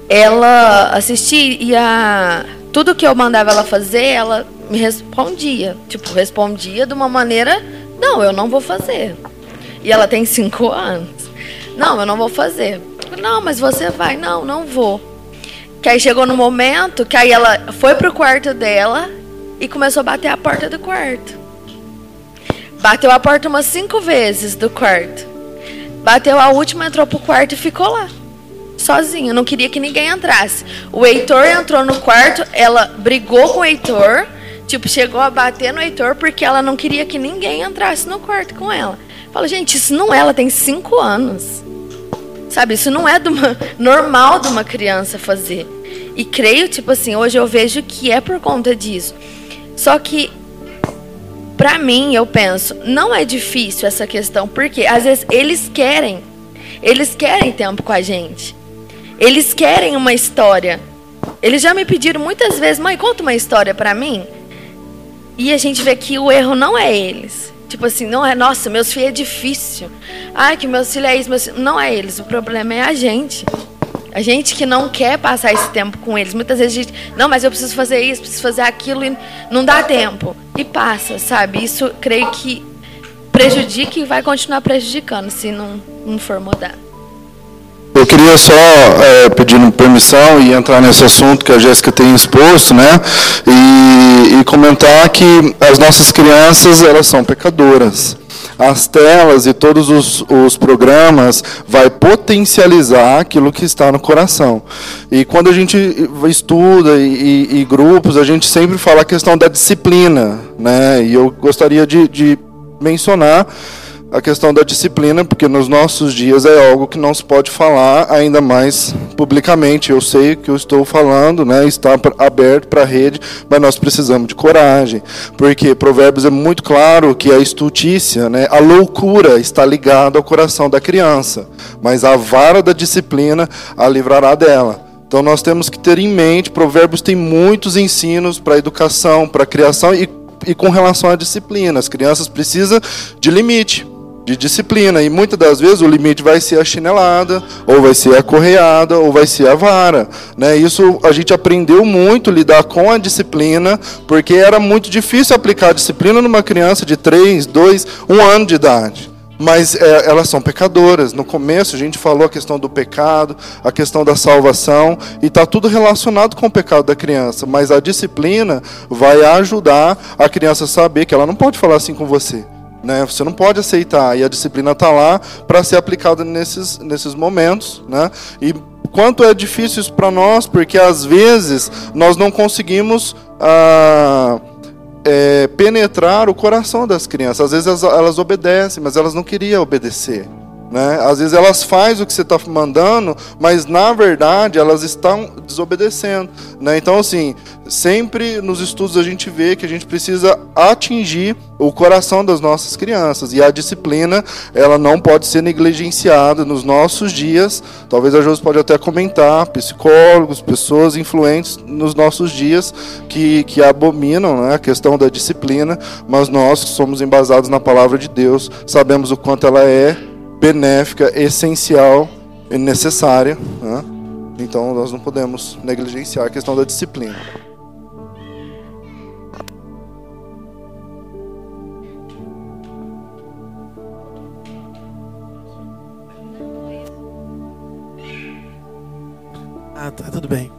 ela assistia e tudo que eu mandava ela fazer, ela me respondia. Tipo, respondia de uma maneira: não, eu não vou fazer. E ela tem cinco anos. Não, eu não vou fazer. Não, mas você vai. Não, não vou. Que aí chegou no momento que aí ela foi pro quarto dela e começou a bater a porta do quarto. Bateu a porta umas cinco vezes do quarto. Bateu a última, entrou pro quarto e ficou lá. Sozinha, não queria que ninguém entrasse. O Heitor entrou no quarto, ela brigou com o Heitor, tipo, chegou a bater no Heitor porque ela não queria que ninguém entrasse no quarto com ela. Fala, gente, isso não é, ela tem cinco anos. Sabe, isso não é de uma, normal de uma criança fazer. E creio, tipo assim, hoje eu vejo que é por conta disso. Só que, pra mim, eu penso, não é difícil essa questão, porque às vezes eles querem, eles querem tempo com a gente. Eles querem uma história. Eles já me pediram muitas vezes, mãe, conta uma história pra mim. E a gente vê que o erro não é eles. Tipo assim, não é, nossa, meus filhos é difícil. Ai, que meus filhos é isso. Meus... Não é eles, o problema é a gente. A gente que não quer passar esse tempo com eles. Muitas vezes a gente, não, mas eu preciso fazer isso, preciso fazer aquilo e não dá tempo. E passa, sabe? Isso creio que prejudica e vai continuar prejudicando se não, não for mudar. Eu queria só, é, pedindo permissão e entrar nesse assunto que a Jéssica tem exposto, né? E, e comentar que as nossas crianças, elas são pecadoras as telas e todos os, os, programas vai potencializar aquilo que está no coração. E quando a gente estuda e, e, e grupos, a gente sempre fala a questão da disciplina, né? E eu gostaria de, de mencionar a questão da disciplina, porque nos nossos dias é algo que não se pode falar ainda mais publicamente. Eu sei que eu estou falando, né, está aberto para a rede, mas nós precisamos de coragem, porque Provérbios é muito claro que a estutícia, né, a loucura está ligada ao coração da criança, mas a vara da disciplina a livrará dela. Então nós temos que ter em mente, Provérbios tem muitos ensinos para educação, para criação e, e com relação à disciplina. As crianças precisam de limite de disciplina. E muitas das vezes o limite vai ser a chinelada, ou vai ser a correada, ou vai ser a vara. Né? Isso a gente aprendeu muito lidar com a disciplina, porque era muito difícil aplicar a disciplina numa criança de 3, 2, 1 ano de idade. Mas é, elas são pecadoras. No começo a gente falou a questão do pecado, a questão da salvação, e está tudo relacionado com o pecado da criança. Mas a disciplina vai ajudar a criança a saber que ela não pode falar assim com você. Né? Você não pode aceitar. E a disciplina está lá para ser aplicada nesses, nesses momentos. Né? E quanto é difícil isso para nós, porque às vezes nós não conseguimos ah, é, penetrar o coração das crianças. Às vezes elas, elas obedecem, mas elas não queriam obedecer. Né? Às vezes elas fazem o que você está mandando, mas na verdade elas estão desobedecendo. Né? Então, assim, sempre nos estudos a gente vê que a gente precisa atingir o coração das nossas crianças. E a disciplina, ela não pode ser negligenciada nos nossos dias. Talvez a Josi pode até comentar, psicólogos, pessoas influentes nos nossos dias que, que abominam né, a questão da disciplina, mas nós que somos embasados na palavra de Deus, sabemos o quanto ela é benéfica, essencial e necessária. Né? Então nós não podemos negligenciar a questão da disciplina. Ah, tá tudo bem.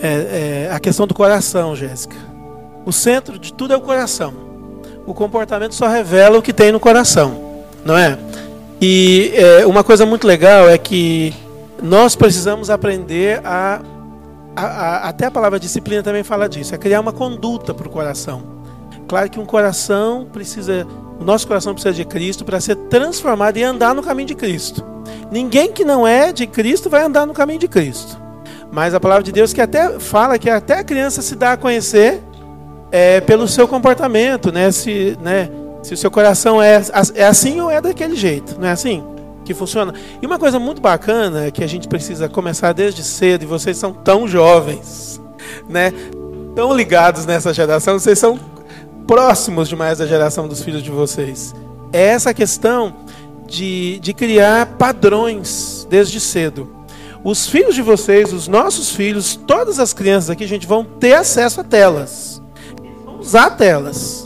É, é, a questão do coração, Jéssica. O centro de tudo é o coração. O comportamento só revela o que tem no coração, não é? E é, uma coisa muito legal é que nós precisamos aprender a, a, a, até a palavra disciplina também fala disso, é criar uma conduta para o coração. Claro que um coração precisa, o nosso coração precisa de Cristo para ser transformado e andar no caminho de Cristo. Ninguém que não é de Cristo vai andar no caminho de Cristo. Mas a palavra de Deus que até fala que até a criança se dá a conhecer é, pelo seu comportamento, né? Se, né? Se o seu coração é, é assim ou é daquele jeito, não é assim que funciona? E uma coisa muito bacana que a gente precisa começar desde cedo, e vocês são tão jovens, né? Tão ligados nessa geração, vocês são próximos demais da geração dos filhos de vocês. É essa questão de, de criar padrões desde cedo. Os filhos de vocês, os nossos filhos, todas as crianças aqui, a gente vão ter acesso a telas usar telas.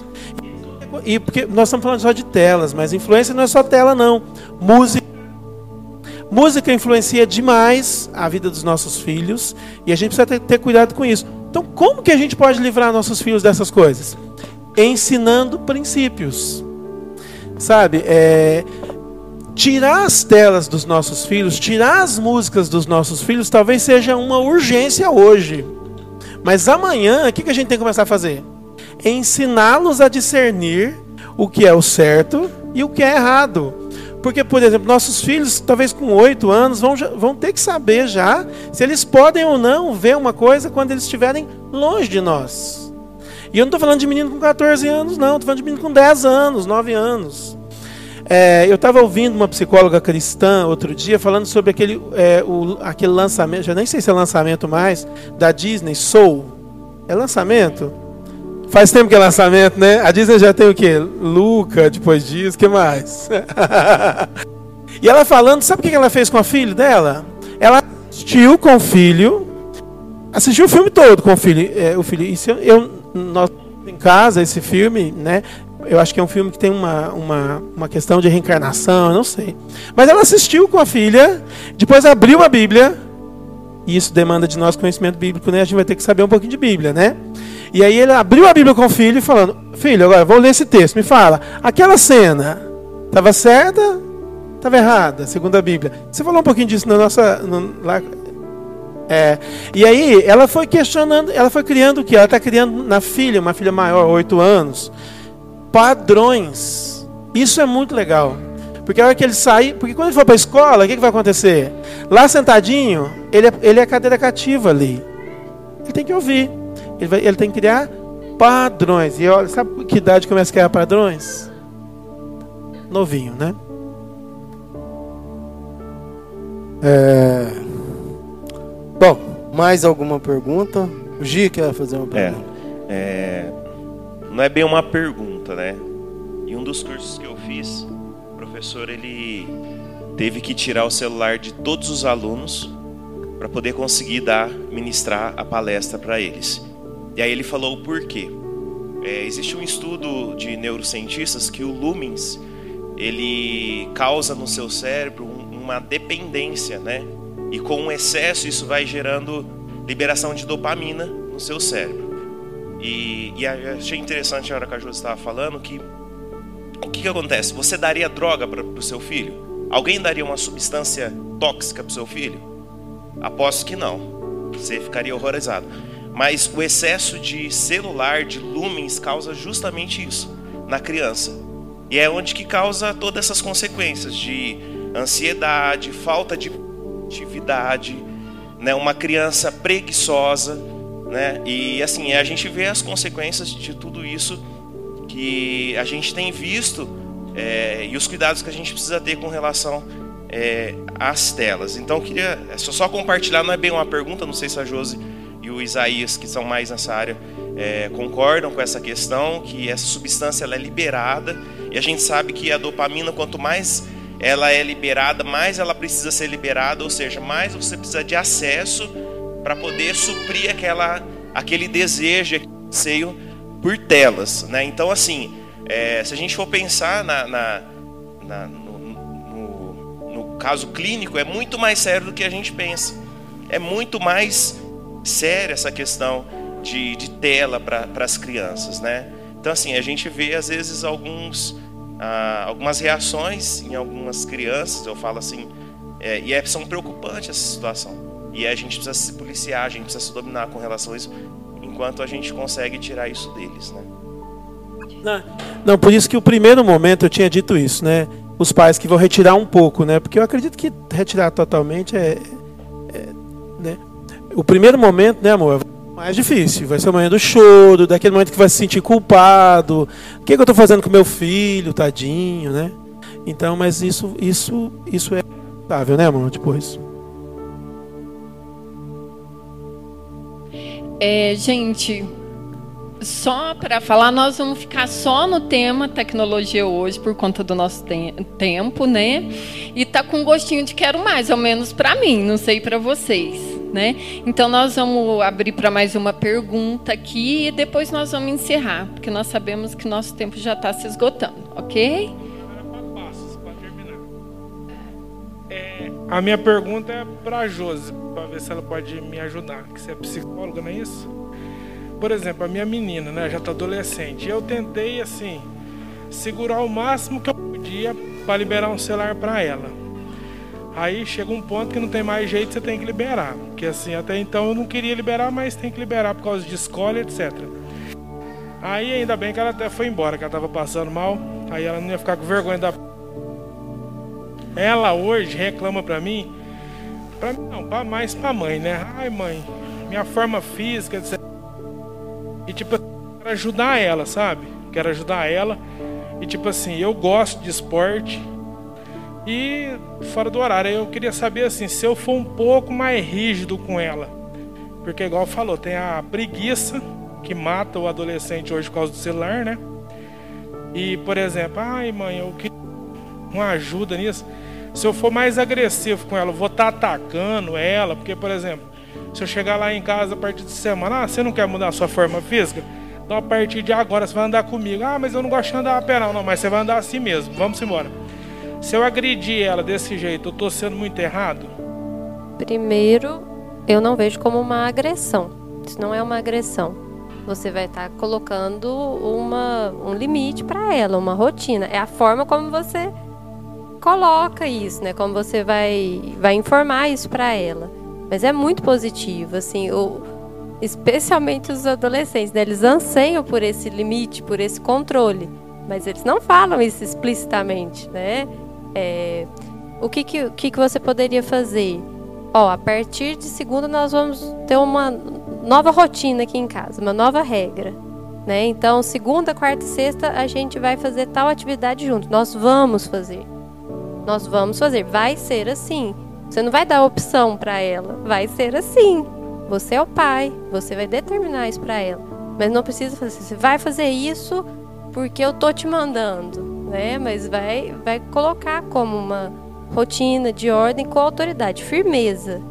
E porque nós estamos falando só de telas, mas influência não é só tela, não. Música. Música influencia demais a vida dos nossos filhos e a gente precisa ter, ter cuidado com isso. Então, como que a gente pode livrar nossos filhos dessas coisas? Ensinando princípios. Sabe? É, tirar as telas dos nossos filhos, tirar as músicas dos nossos filhos, talvez seja uma urgência hoje. Mas amanhã, o que a gente tem que começar a fazer? Ensiná-los a discernir o que é o certo e o que é errado. Porque, por exemplo, nossos filhos, talvez com oito anos, vão, vão ter que saber já se eles podem ou não ver uma coisa quando eles estiverem longe de nós. E eu não estou falando de menino com 14 anos, não. Estou falando de menino com 10 anos, 9 anos. É, eu estava ouvindo uma psicóloga cristã outro dia falando sobre aquele, é, o, aquele lançamento, já nem sei se é lançamento mais, da Disney, Soul. É lançamento? Faz tempo que é lançamento, né? A Disney já tem o quê? Luca, depois disso, que mais? e ela falando, sabe o que ela fez com a filha dela? Ela assistiu com o filho, assistiu o filme todo com o filho. É, o filho isso eu, nós, em casa, esse filme, né? Eu acho que é um filme que tem uma, uma, uma questão de reencarnação, eu não sei. Mas ela assistiu com a filha, depois abriu a Bíblia, e isso demanda de nós conhecimento bíblico, né? A gente vai ter que saber um pouquinho de Bíblia, né? E aí ele abriu a Bíblia com o filho, falando: Filho, agora vou ler esse texto, me fala, aquela cena estava certa? Estava errada, segundo a Bíblia. Você falou um pouquinho disso na nossa. No, lá, é, e aí ela foi questionando, ela foi criando o que? Ela está criando na filha, uma filha maior, oito anos padrões. Isso é muito legal. Porque a hora que ele sair, porque quando ele for para a escola, o que, que vai acontecer? Lá sentadinho, ele é, ele é cadeira cativa ali. Ele tem que ouvir. Ele, vai, ele tem que criar padrões. E olha, sabe que idade começa a criar padrões? Novinho, né? É... Bom, mais alguma pergunta? O Gi quer fazer uma pergunta. É, é, não é bem uma pergunta, né? E um dos cursos que eu fiz, o professor ele teve que tirar o celular de todos os alunos para poder conseguir dar, ministrar a palestra para eles. E aí ele falou o porquê. É, existe um estudo de neurocientistas que o lumens ele causa no seu cérebro uma dependência, né? E com o excesso isso vai gerando liberação de dopamina no seu cérebro. E, e achei interessante a hora que a Josi estava falando que o que, que acontece? Você daria droga para o seu filho? Alguém daria uma substância tóxica para o seu filho? Aposto que não. Você ficaria horrorizado. Mas o excesso de celular, de lumens, causa justamente isso na criança. E é onde que causa todas essas consequências de ansiedade, falta de atividade, né? uma criança preguiçosa, né? E assim, a gente vê as consequências de tudo isso que a gente tem visto é, e os cuidados que a gente precisa ter com relação é, às telas. Então, queria só, compartilhar, não é bem uma pergunta, não sei se a Josi o Isaías, que são mais nessa área, é, concordam com essa questão, que essa substância ela é liberada, e a gente sabe que a dopamina, quanto mais ela é liberada, mais ela precisa ser liberada, ou seja, mais você precisa de acesso para poder suprir aquela, aquele desejo, aquele anseio por telas. Né? Então, assim, é, se a gente for pensar na, na, na no, no, no, caso clínico, é muito mais sério do que a gente pensa. É muito mais séria essa questão de, de tela para as crianças. Né? Então, assim, a gente vê, às vezes, alguns, ah, algumas reações em algumas crianças, eu falo assim, é, e é, são preocupantes essa situação. E a gente precisa se policiar, a gente precisa se dominar com relação a isso, enquanto a gente consegue tirar isso deles, né? Não, não, por isso que o primeiro momento eu tinha dito isso, né? Os pais que vão retirar um pouco, né? Porque eu acredito que retirar totalmente é, né? O primeiro momento, né, amor? mais difícil. Vai ser o momento do choro, daquele momento que vai se sentir culpado. O que, é que eu estou fazendo com meu filho, tadinho, né? Então, mas isso, isso, isso é saudável, né, amor? Depois. É, gente, só para falar, nós vamos ficar só no tema tecnologia hoje por conta do nosso te tempo, né? E tá com gostinho de quero mais, ao menos para mim, não sei para vocês. Né? Então nós vamos abrir para mais uma pergunta aqui e depois nós vamos encerrar, porque nós sabemos que nosso tempo já está se esgotando, ok? É, a minha pergunta é para a Josi, para ver se ela pode me ajudar, que você é psicóloga, não é isso? Por exemplo, a minha menina, né, já está adolescente. Eu tentei assim segurar o máximo que eu podia para liberar um celular para ela. Aí chega um ponto que não tem mais jeito, você tem que liberar. Porque assim, até então eu não queria liberar, mas tem que liberar por causa de escola, etc. Aí ainda bem que ela até foi embora, que ela estava passando mal. Aí ela não ia ficar com vergonha da. Ela hoje reclama pra mim, pra mim não, pra mais pra mãe, né? Ai mãe, minha forma física, etc. E tipo, quero ajudar ela, sabe? Quero ajudar ela. E tipo assim, eu gosto de esporte e fora do horário. Eu queria saber assim, se eu for um pouco mais rígido com ela. Porque igual falou, tem a preguiça que mata o adolescente hoje por causa do celular, né? E, por exemplo, ai mãe, eu queria uma ajuda nisso. Se eu for mais agressivo com ela, eu vou estar tá atacando ela, porque, por exemplo, se eu chegar lá em casa a partir de semana, ah, você não quer mudar a sua forma física? Então a partir de agora você vai andar comigo. Ah, mas eu não gosto de andar a pé não, não, mas você vai andar assim mesmo. Vamos embora. Se eu agredir ela desse jeito, eu estou sendo muito errado? Primeiro, eu não vejo como uma agressão. Isso não é uma agressão. Você vai estar tá colocando uma, um limite para ela, uma rotina. É a forma como você coloca isso, né? Como você vai, vai informar isso para ela. Mas é muito positivo, assim, o, especialmente os adolescentes, né? Eles anseiam por esse limite, por esse controle. Mas eles não falam isso explicitamente, né? É, o que, que, que, que você poderia fazer? Ó, a partir de segunda nós vamos ter uma nova rotina aqui em casa, uma nova regra. Né? Então, segunda, quarta e sexta a gente vai fazer tal atividade junto. Nós vamos fazer. Nós vamos fazer. Vai ser assim. Você não vai dar opção para ela. Vai ser assim. Você é o pai. Você vai determinar isso para ela. Mas não precisa fazer. Você vai fazer isso porque eu tô te mandando né? Mas vai, vai colocar como uma rotina de ordem com autoridade, firmeza.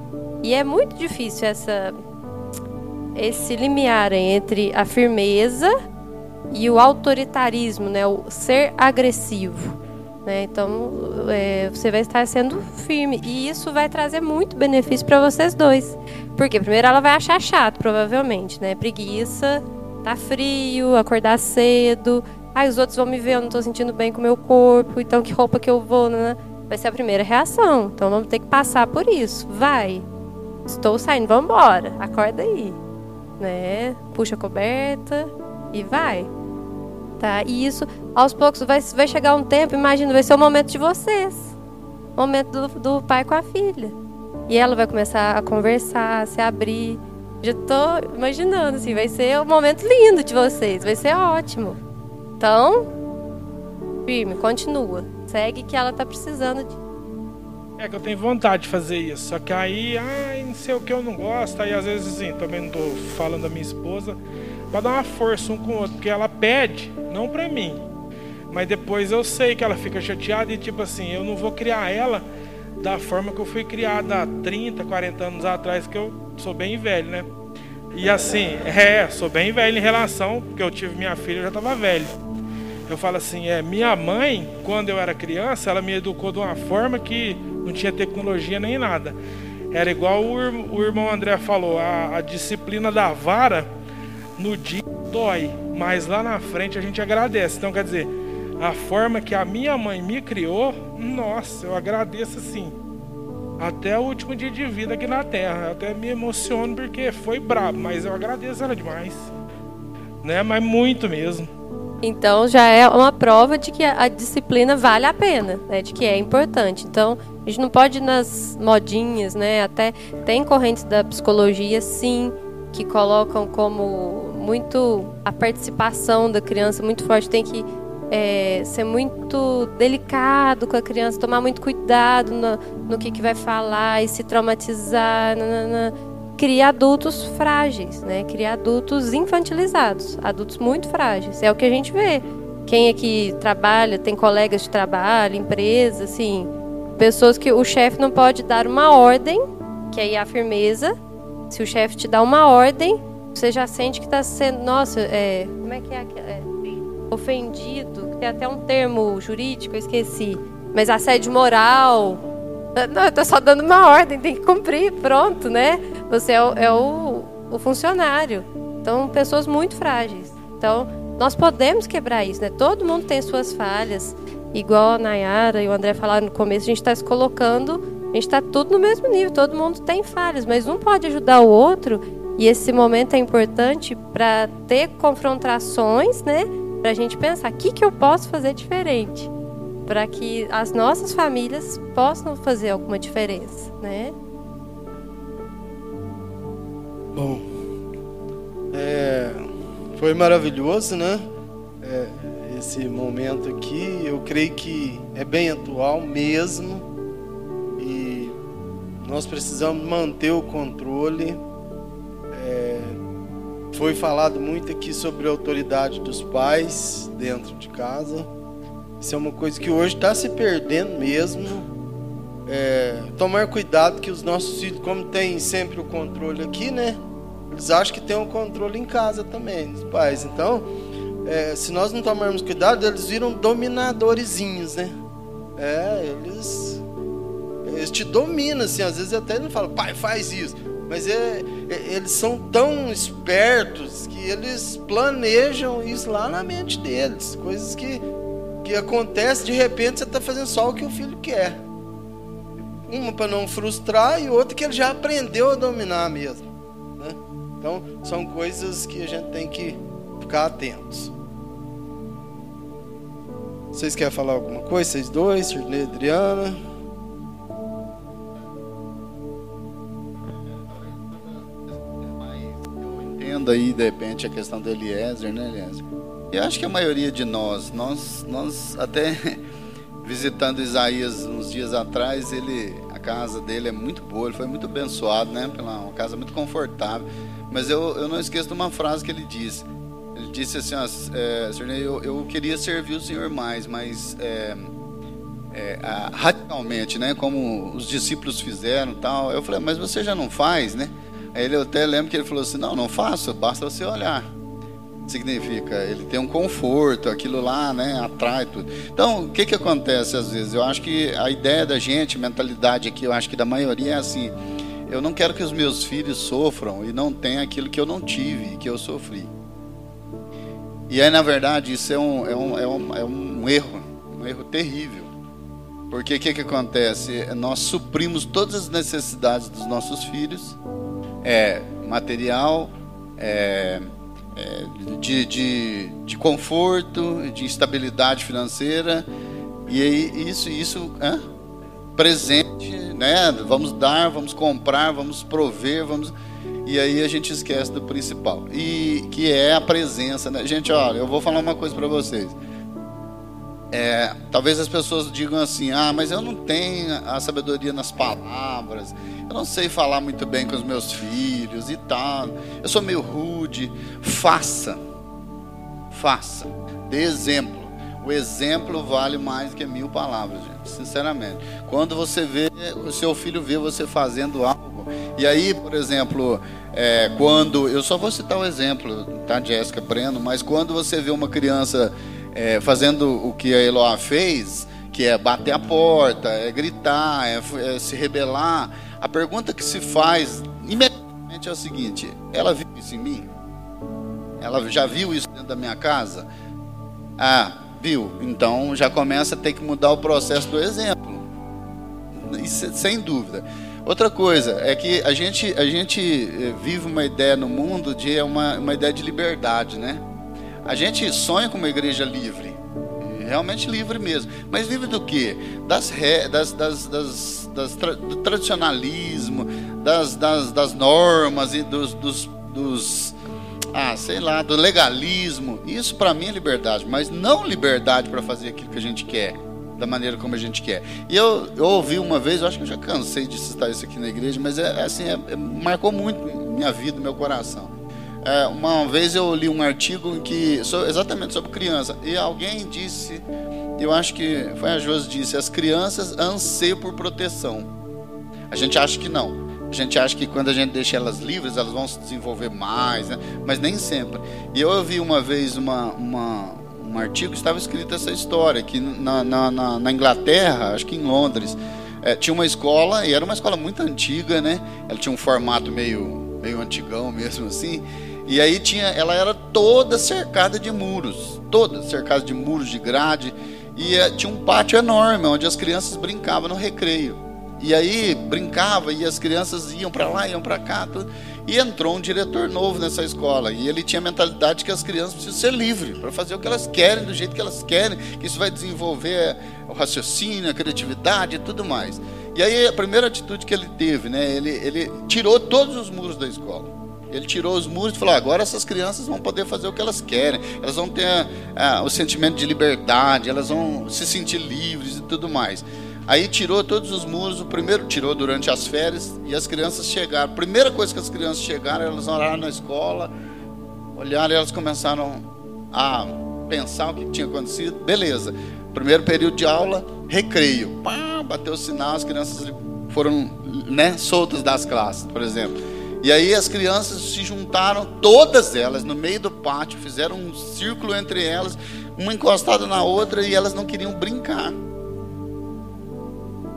E é muito difícil essa esse limiar entre a firmeza e o autoritarismo, né? O ser agressivo. Né? Então, é, você vai estar sendo firme. E isso vai trazer muito benefício para vocês dois. Porque, primeiro, ela vai achar chato, provavelmente, né? Preguiça, tá frio, acordar cedo. Ai, os outros vão me ver, eu não estou sentindo bem com o meu corpo, então que roupa que eu vou, né? Vai ser a primeira reação. Então vamos ter que passar por isso. Vai. Estou saindo, vamos embora. Acorda aí. Né? Puxa a coberta e vai. Tá? E isso, aos poucos, vai, vai chegar um tempo, imagina, vai ser o momento de vocês. O momento do, do pai com a filha. E ela vai começar a conversar, se abrir. Já estou imaginando, assim, vai ser um momento lindo de vocês, vai ser ótimo. Então, firme, continua. Segue que ela tá precisando de. É que eu tenho vontade de fazer isso. Só que aí, ai, não sei o que eu não gosto. Aí às vezes assim, também não tô falando da minha esposa. Pra dar uma força um com o outro. Porque ela pede, não pra mim. Mas depois eu sei que ela fica chateada e tipo assim, eu não vou criar ela da forma que eu fui criada há 30, 40 anos atrás, que eu sou bem velho, né? E assim, é, sou bem velho em relação, porque eu tive minha filha, eu já estava velho. Eu falo assim, é, minha mãe, quando eu era criança, ela me educou de uma forma que não tinha tecnologia nem nada. Era igual o, o irmão André falou, a, a disciplina da vara no dia dói, mas lá na frente a gente agradece. Então, quer dizer, a forma que a minha mãe me criou, nossa, eu agradeço assim até o último dia de vida aqui na Terra. Eu até me emociono porque foi brabo, mas eu agradeço ela demais. Né? Mas muito mesmo. Então já é uma prova de que a disciplina vale a pena, né? De que é importante. Então a gente não pode ir nas modinhas, né? Até tem correntes da psicologia, sim, que colocam como muito a participação da criança muito forte. Tem que é, ser muito delicado com a criança, tomar muito cuidado no, no que, que vai falar e se traumatizar. Nanana. Cria adultos frágeis, né? Cria adultos infantilizados, adultos muito frágeis. É o que a gente vê. Quem aqui trabalha, tem colegas de trabalho, empresa, assim, pessoas que o chefe não pode dar uma ordem, que aí é a firmeza, Se o chefe te dá uma ordem, você já sente que está sendo, nossa, é, como é que é, é ofendido? Tem até um termo jurídico, eu esqueci. Mas assédio moral. Não, eu estou só dando uma ordem, tem que cumprir, pronto, né? Você é, o, é o, o funcionário. Então, pessoas muito frágeis. Então, nós podemos quebrar isso, né? Todo mundo tem suas falhas. Igual a Nayara e o André falaram no começo, a gente está se colocando, a gente está tudo no mesmo nível, todo mundo tem falhas, mas um pode ajudar o outro. E esse momento é importante para ter confrontações, né? Para a gente pensar, o que, que eu posso fazer diferente? Para que as nossas famílias possam fazer alguma diferença, né? Bom, é, foi maravilhoso, né? É, esse momento aqui, eu creio que é bem atual mesmo e nós precisamos manter o controle. É, foi falado muito aqui sobre a autoridade dos pais dentro de casa. Isso é uma coisa que hoje está se perdendo mesmo. É, tomar cuidado que os nossos filhos, como tem sempre o controle aqui, né? Eles acham que tem o um controle em casa também, os pais. Então, é, se nós não tomarmos cuidado, eles viram dominadorzinhos, né? É, eles, eles te dominam, assim, às vezes até não falam, pai, faz isso. Mas é, é, eles são tão espertos que eles planejam isso lá na mente deles. Coisas que, que acontecem, de repente você está fazendo só o que o filho quer. Uma para não frustrar e outra que ele já aprendeu a dominar mesmo. Né? Então, são coisas que a gente tem que ficar atentos. Vocês querem falar alguma coisa? Vocês dois, Sirley Adriana? Entendo aí, de repente, a questão do Eliezer, né, Eliezer? Eu acho que a maioria de nós, nós, nós até visitando Isaías uns dias atrás, ele, a casa dele é muito boa, ele foi muito abençoado, né? Pela uma casa muito confortável. Mas eu, eu não esqueço de uma frase que ele disse ele disse assim, ó, é, eu, eu queria servir o Senhor mais, mas é, é, radicalmente, né? Como os discípulos fizeram tal. Eu falei, mas você já não faz, né? Aí ele, até lembro que ele falou assim, não, não faço, basta você olhar. Significa, ele tem um conforto, aquilo lá, né, atrai tudo. Então, o que que acontece às vezes? Eu acho que a ideia da gente, mentalidade aqui, eu acho que da maioria é assim, eu não quero que os meus filhos sofram e não tenham aquilo que eu não tive, que eu sofri. E aí, na verdade, isso é um, é um, é um, é um erro, um erro terrível. Porque o que, que acontece? Nós suprimos todas as necessidades dos nossos filhos, é, material, é, é, de, de, de conforto, de estabilidade financeira, e aí isso, isso é, presente, né? Vamos dar, vamos comprar, vamos prover, vamos e aí a gente esquece do principal, e que é a presença, né? Gente, olha, eu vou falar uma coisa para vocês. É, talvez as pessoas digam assim: ah, mas eu não tenho a sabedoria nas palavras, eu não sei falar muito bem com os meus filhos e tal, eu sou meio rude. Faça, faça, dê exemplo. O exemplo vale mais que mil palavras, gente, sinceramente. Quando você vê, o seu filho vê você fazendo algo e aí, por exemplo, é, quando. Eu só vou citar o um exemplo, tá, Jéssica Breno, mas quando você vê uma criança é, fazendo o que a Eloá fez, que é bater a porta, é gritar, é, é se rebelar, a pergunta que se faz imediatamente é o seguinte: ela viu isso em mim? Ela já viu isso dentro da minha casa? Ah, viu? Então já começa a ter que mudar o processo do exemplo. Isso, sem dúvida. Outra coisa é que a gente, a gente eh, vive uma ideia no mundo de uma, uma ideia de liberdade, né? A gente sonha com uma igreja livre, realmente livre mesmo. Mas livre do quê? Das, das, das, das, das tra, do tradicionalismo, das, das, das normas e dos, dos, dos ah, sei lá, do legalismo. Isso para mim é liberdade, mas não liberdade para fazer aquilo que a gente quer da maneira como a gente quer. E eu, eu ouvi uma vez, eu acho que eu já cansei de citar isso aqui na igreja, mas é, é assim, é, é, marcou muito minha vida, meu coração. É, uma vez eu li um artigo que exatamente sobre criança e alguém disse, eu acho que foi a Josi disse, as crianças anseiam por proteção. A gente acha que não. A gente acha que quando a gente deixa elas livres, elas vão se desenvolver mais, né? mas nem sempre. E eu ouvi uma vez uma, uma, um artigo que estava escrito essa história, que na, na, na, na Inglaterra, acho que em Londres, é, tinha uma escola, e era uma escola muito antiga, né? Ela tinha um formato meio, meio antigão mesmo assim. E aí tinha, ela era toda cercada de muros, toda cercada de muros de grade. E é, tinha um pátio enorme onde as crianças brincavam no recreio. E aí brincava e as crianças iam para lá, iam para cá. Tudo. E entrou um diretor novo nessa escola. E ele tinha a mentalidade que as crianças precisam ser livres para fazer o que elas querem, do jeito que elas querem, que isso vai desenvolver o raciocínio, a criatividade e tudo mais. E aí a primeira atitude que ele teve, né, ele, ele tirou todos os muros da escola. Ele tirou os muros e falou: agora essas crianças vão poder fazer o que elas querem, elas vão ter ah, o sentimento de liberdade, elas vão se sentir livres e tudo mais. Aí tirou todos os muros, o primeiro tirou durante as férias e as crianças chegaram. Primeira coisa que as crianças chegaram, elas oraram na escola, olharam e elas começaram a pensar o que tinha acontecido. Beleza. Primeiro período de aula, recreio. Pá, bateu o sinal, as crianças foram né, soltas das classes, por exemplo. E aí as crianças se juntaram, todas elas, no meio do pátio, fizeram um círculo entre elas, uma encostada na outra, e elas não queriam brincar.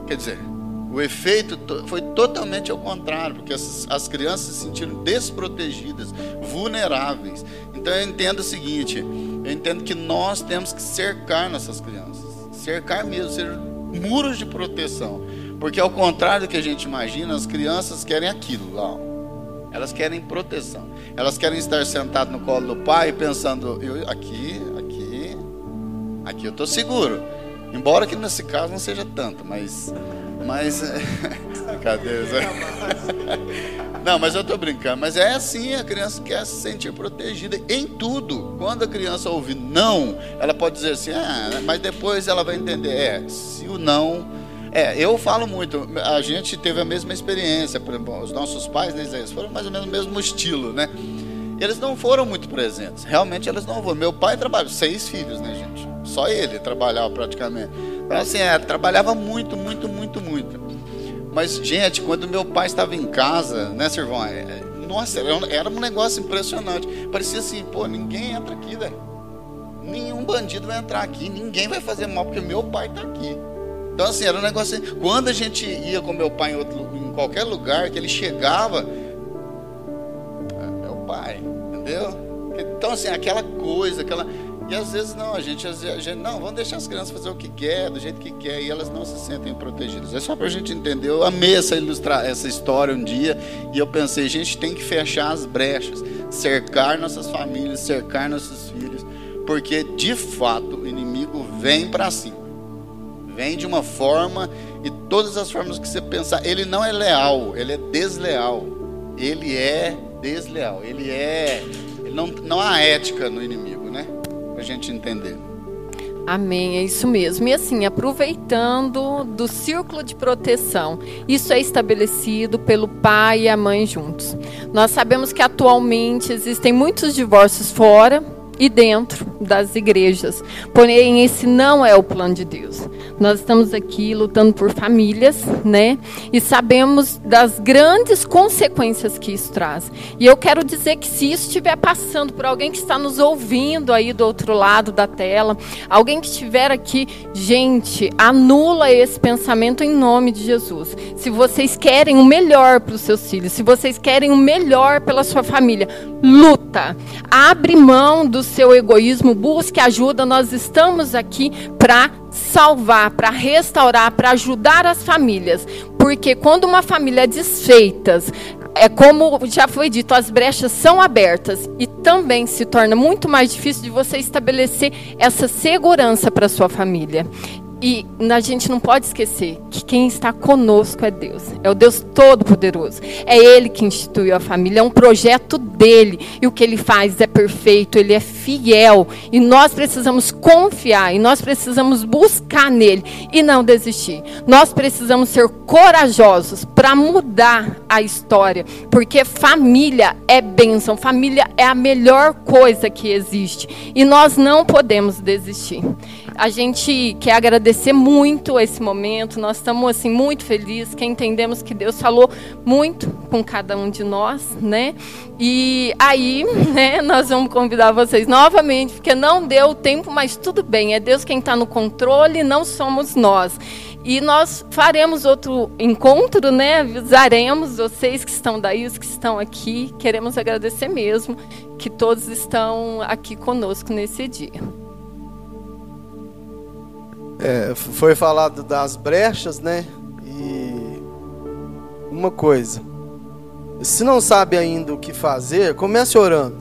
Quer dizer, o efeito foi totalmente ao contrário, porque as, as crianças se sentiram desprotegidas, vulneráveis. Então eu entendo o seguinte: eu entendo que nós temos que cercar nossas crianças, cercar mesmo, ser muros de proteção, porque ao contrário do que a gente imagina, as crianças querem aquilo lá. Elas querem proteção. Elas querem estar sentado no colo do pai pensando, eu aqui, aqui, aqui eu estou seguro. Embora que nesse caso não seja tanto, mas. Mas. Cadê? Não, mas eu estou brincando. Mas é assim, a criança quer se sentir protegida em tudo. Quando a criança ouve não, ela pode dizer assim, ah, mas depois ela vai entender. É, se o não. É, eu falo muito, a gente teve a mesma experiência, por exemplo, os nossos pais, né, eles foram mais ou menos o mesmo estilo, né? Eles não foram muito presentes, realmente eles não foram. Meu pai trabalhou, seis filhos, né, gente? Só ele trabalhava praticamente. Então, assim, é, trabalhava muito, muito, muito, muito. Mas, gente, quando meu pai estava em casa, né, Sirvão? É, é, nossa, era um, era um negócio impressionante. Parecia assim, pô, ninguém entra aqui, velho. Nenhum bandido vai entrar aqui, ninguém vai fazer mal, porque meu pai está aqui. Então, assim, era um negócio assim. Quando a gente ia com meu pai em, outro, em qualquer lugar, que ele chegava, é meu pai, entendeu? Então, assim, aquela coisa, aquela. E às vezes não, a gente, a gente não, vamos deixar as crianças fazer o que quer, do jeito que quer, e elas não se sentem protegidas. É só para a gente entender. Eu amei essa, ilustrar, essa história um dia, e eu pensei, a gente tem que fechar as brechas, cercar nossas famílias, cercar nossos filhos, porque de fato o inimigo vem para cima. Vem de uma forma, e todas as formas que você pensar, ele não é leal, ele é desleal. Ele é desleal, ele é. Ele não, não há ética no inimigo, né? para a gente entender. Amém, é isso mesmo. E assim, aproveitando do círculo de proteção, isso é estabelecido pelo pai e a mãe juntos. Nós sabemos que atualmente existem muitos divórcios fora e dentro das igrejas. Porém, esse não é o plano de Deus. Nós estamos aqui lutando por famílias, né? E sabemos das grandes consequências que isso traz. E eu quero dizer que se isso estiver passando por alguém que está nos ouvindo aí do outro lado da tela, alguém que estiver aqui, gente, anula esse pensamento em nome de Jesus. Se vocês querem o melhor para os seus filhos, se vocês querem o melhor pela sua família, luta. Abre mão do seu egoísmo, busque ajuda. Nós estamos aqui para salvar, para restaurar, para ajudar as famílias. Porque quando uma família é desfeita, é como já foi dito, as brechas são abertas e também se torna muito mais difícil de você estabelecer essa segurança para sua família. E a gente não pode esquecer que quem está conosco é Deus, é o Deus Todo-Poderoso. É Ele que instituiu a família, é um projeto dele. E o que ele faz é perfeito, ele é fiel. E nós precisamos confiar, e nós precisamos buscar nele e não desistir. Nós precisamos ser corajosos para mudar a história, porque família é bênção, família é a melhor coisa que existe. E nós não podemos desistir. A gente quer agradecer muito esse momento. Nós estamos assim muito felizes, que entendemos que Deus falou muito com cada um de nós, né? E aí, né, nós vamos convidar vocês novamente, porque não deu tempo, mas tudo bem. É Deus quem está no controle, não somos nós. E nós faremos outro encontro, né? Avisaremos vocês que estão daí, os que estão aqui. Queremos agradecer mesmo que todos estão aqui conosco nesse dia. É, foi falado das brechas, né? E uma coisa, se não sabe ainda o que fazer, comece orando.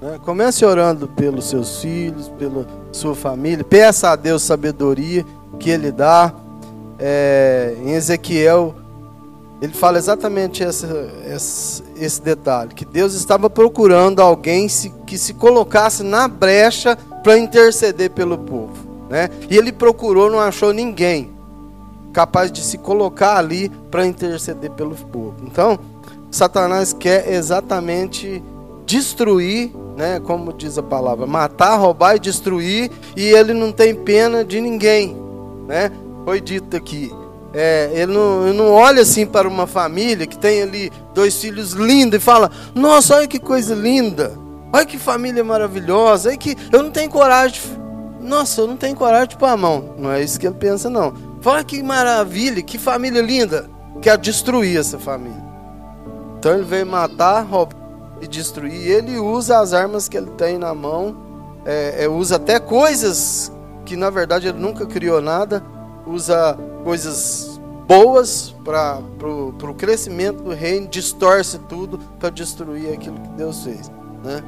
Né? Comece orando pelos seus filhos, pela sua família. Peça a Deus sabedoria que Ele dá. É, em Ezequiel, ele fala exatamente esse, esse, esse, detalhe: que Deus estava procurando alguém se, que se colocasse na brecha para interceder pelo povo. Né? E ele procurou, não achou ninguém capaz de se colocar ali para interceder pelo povo. Então, Satanás quer exatamente destruir, né, como diz a palavra, matar, roubar e destruir, e ele não tem pena de ninguém, né? Foi dito aqui. É, ele, não, ele não olha assim para uma família que tem ali dois filhos lindos e fala: Nossa, olha que coisa linda, olha que família maravilhosa, olha que eu não tenho coragem nossa, eu não tenho coragem de pôr a mão. Não é isso que ele pensa, não. Fala que maravilha, que família linda. Quer destruir essa família. Então ele veio matar, roubar e destruir. Ele usa as armas que ele tem na mão. É, é, usa até coisas que na verdade ele nunca criou nada. Usa coisas boas para o crescimento do reino. Distorce tudo para destruir aquilo que Deus fez. Né?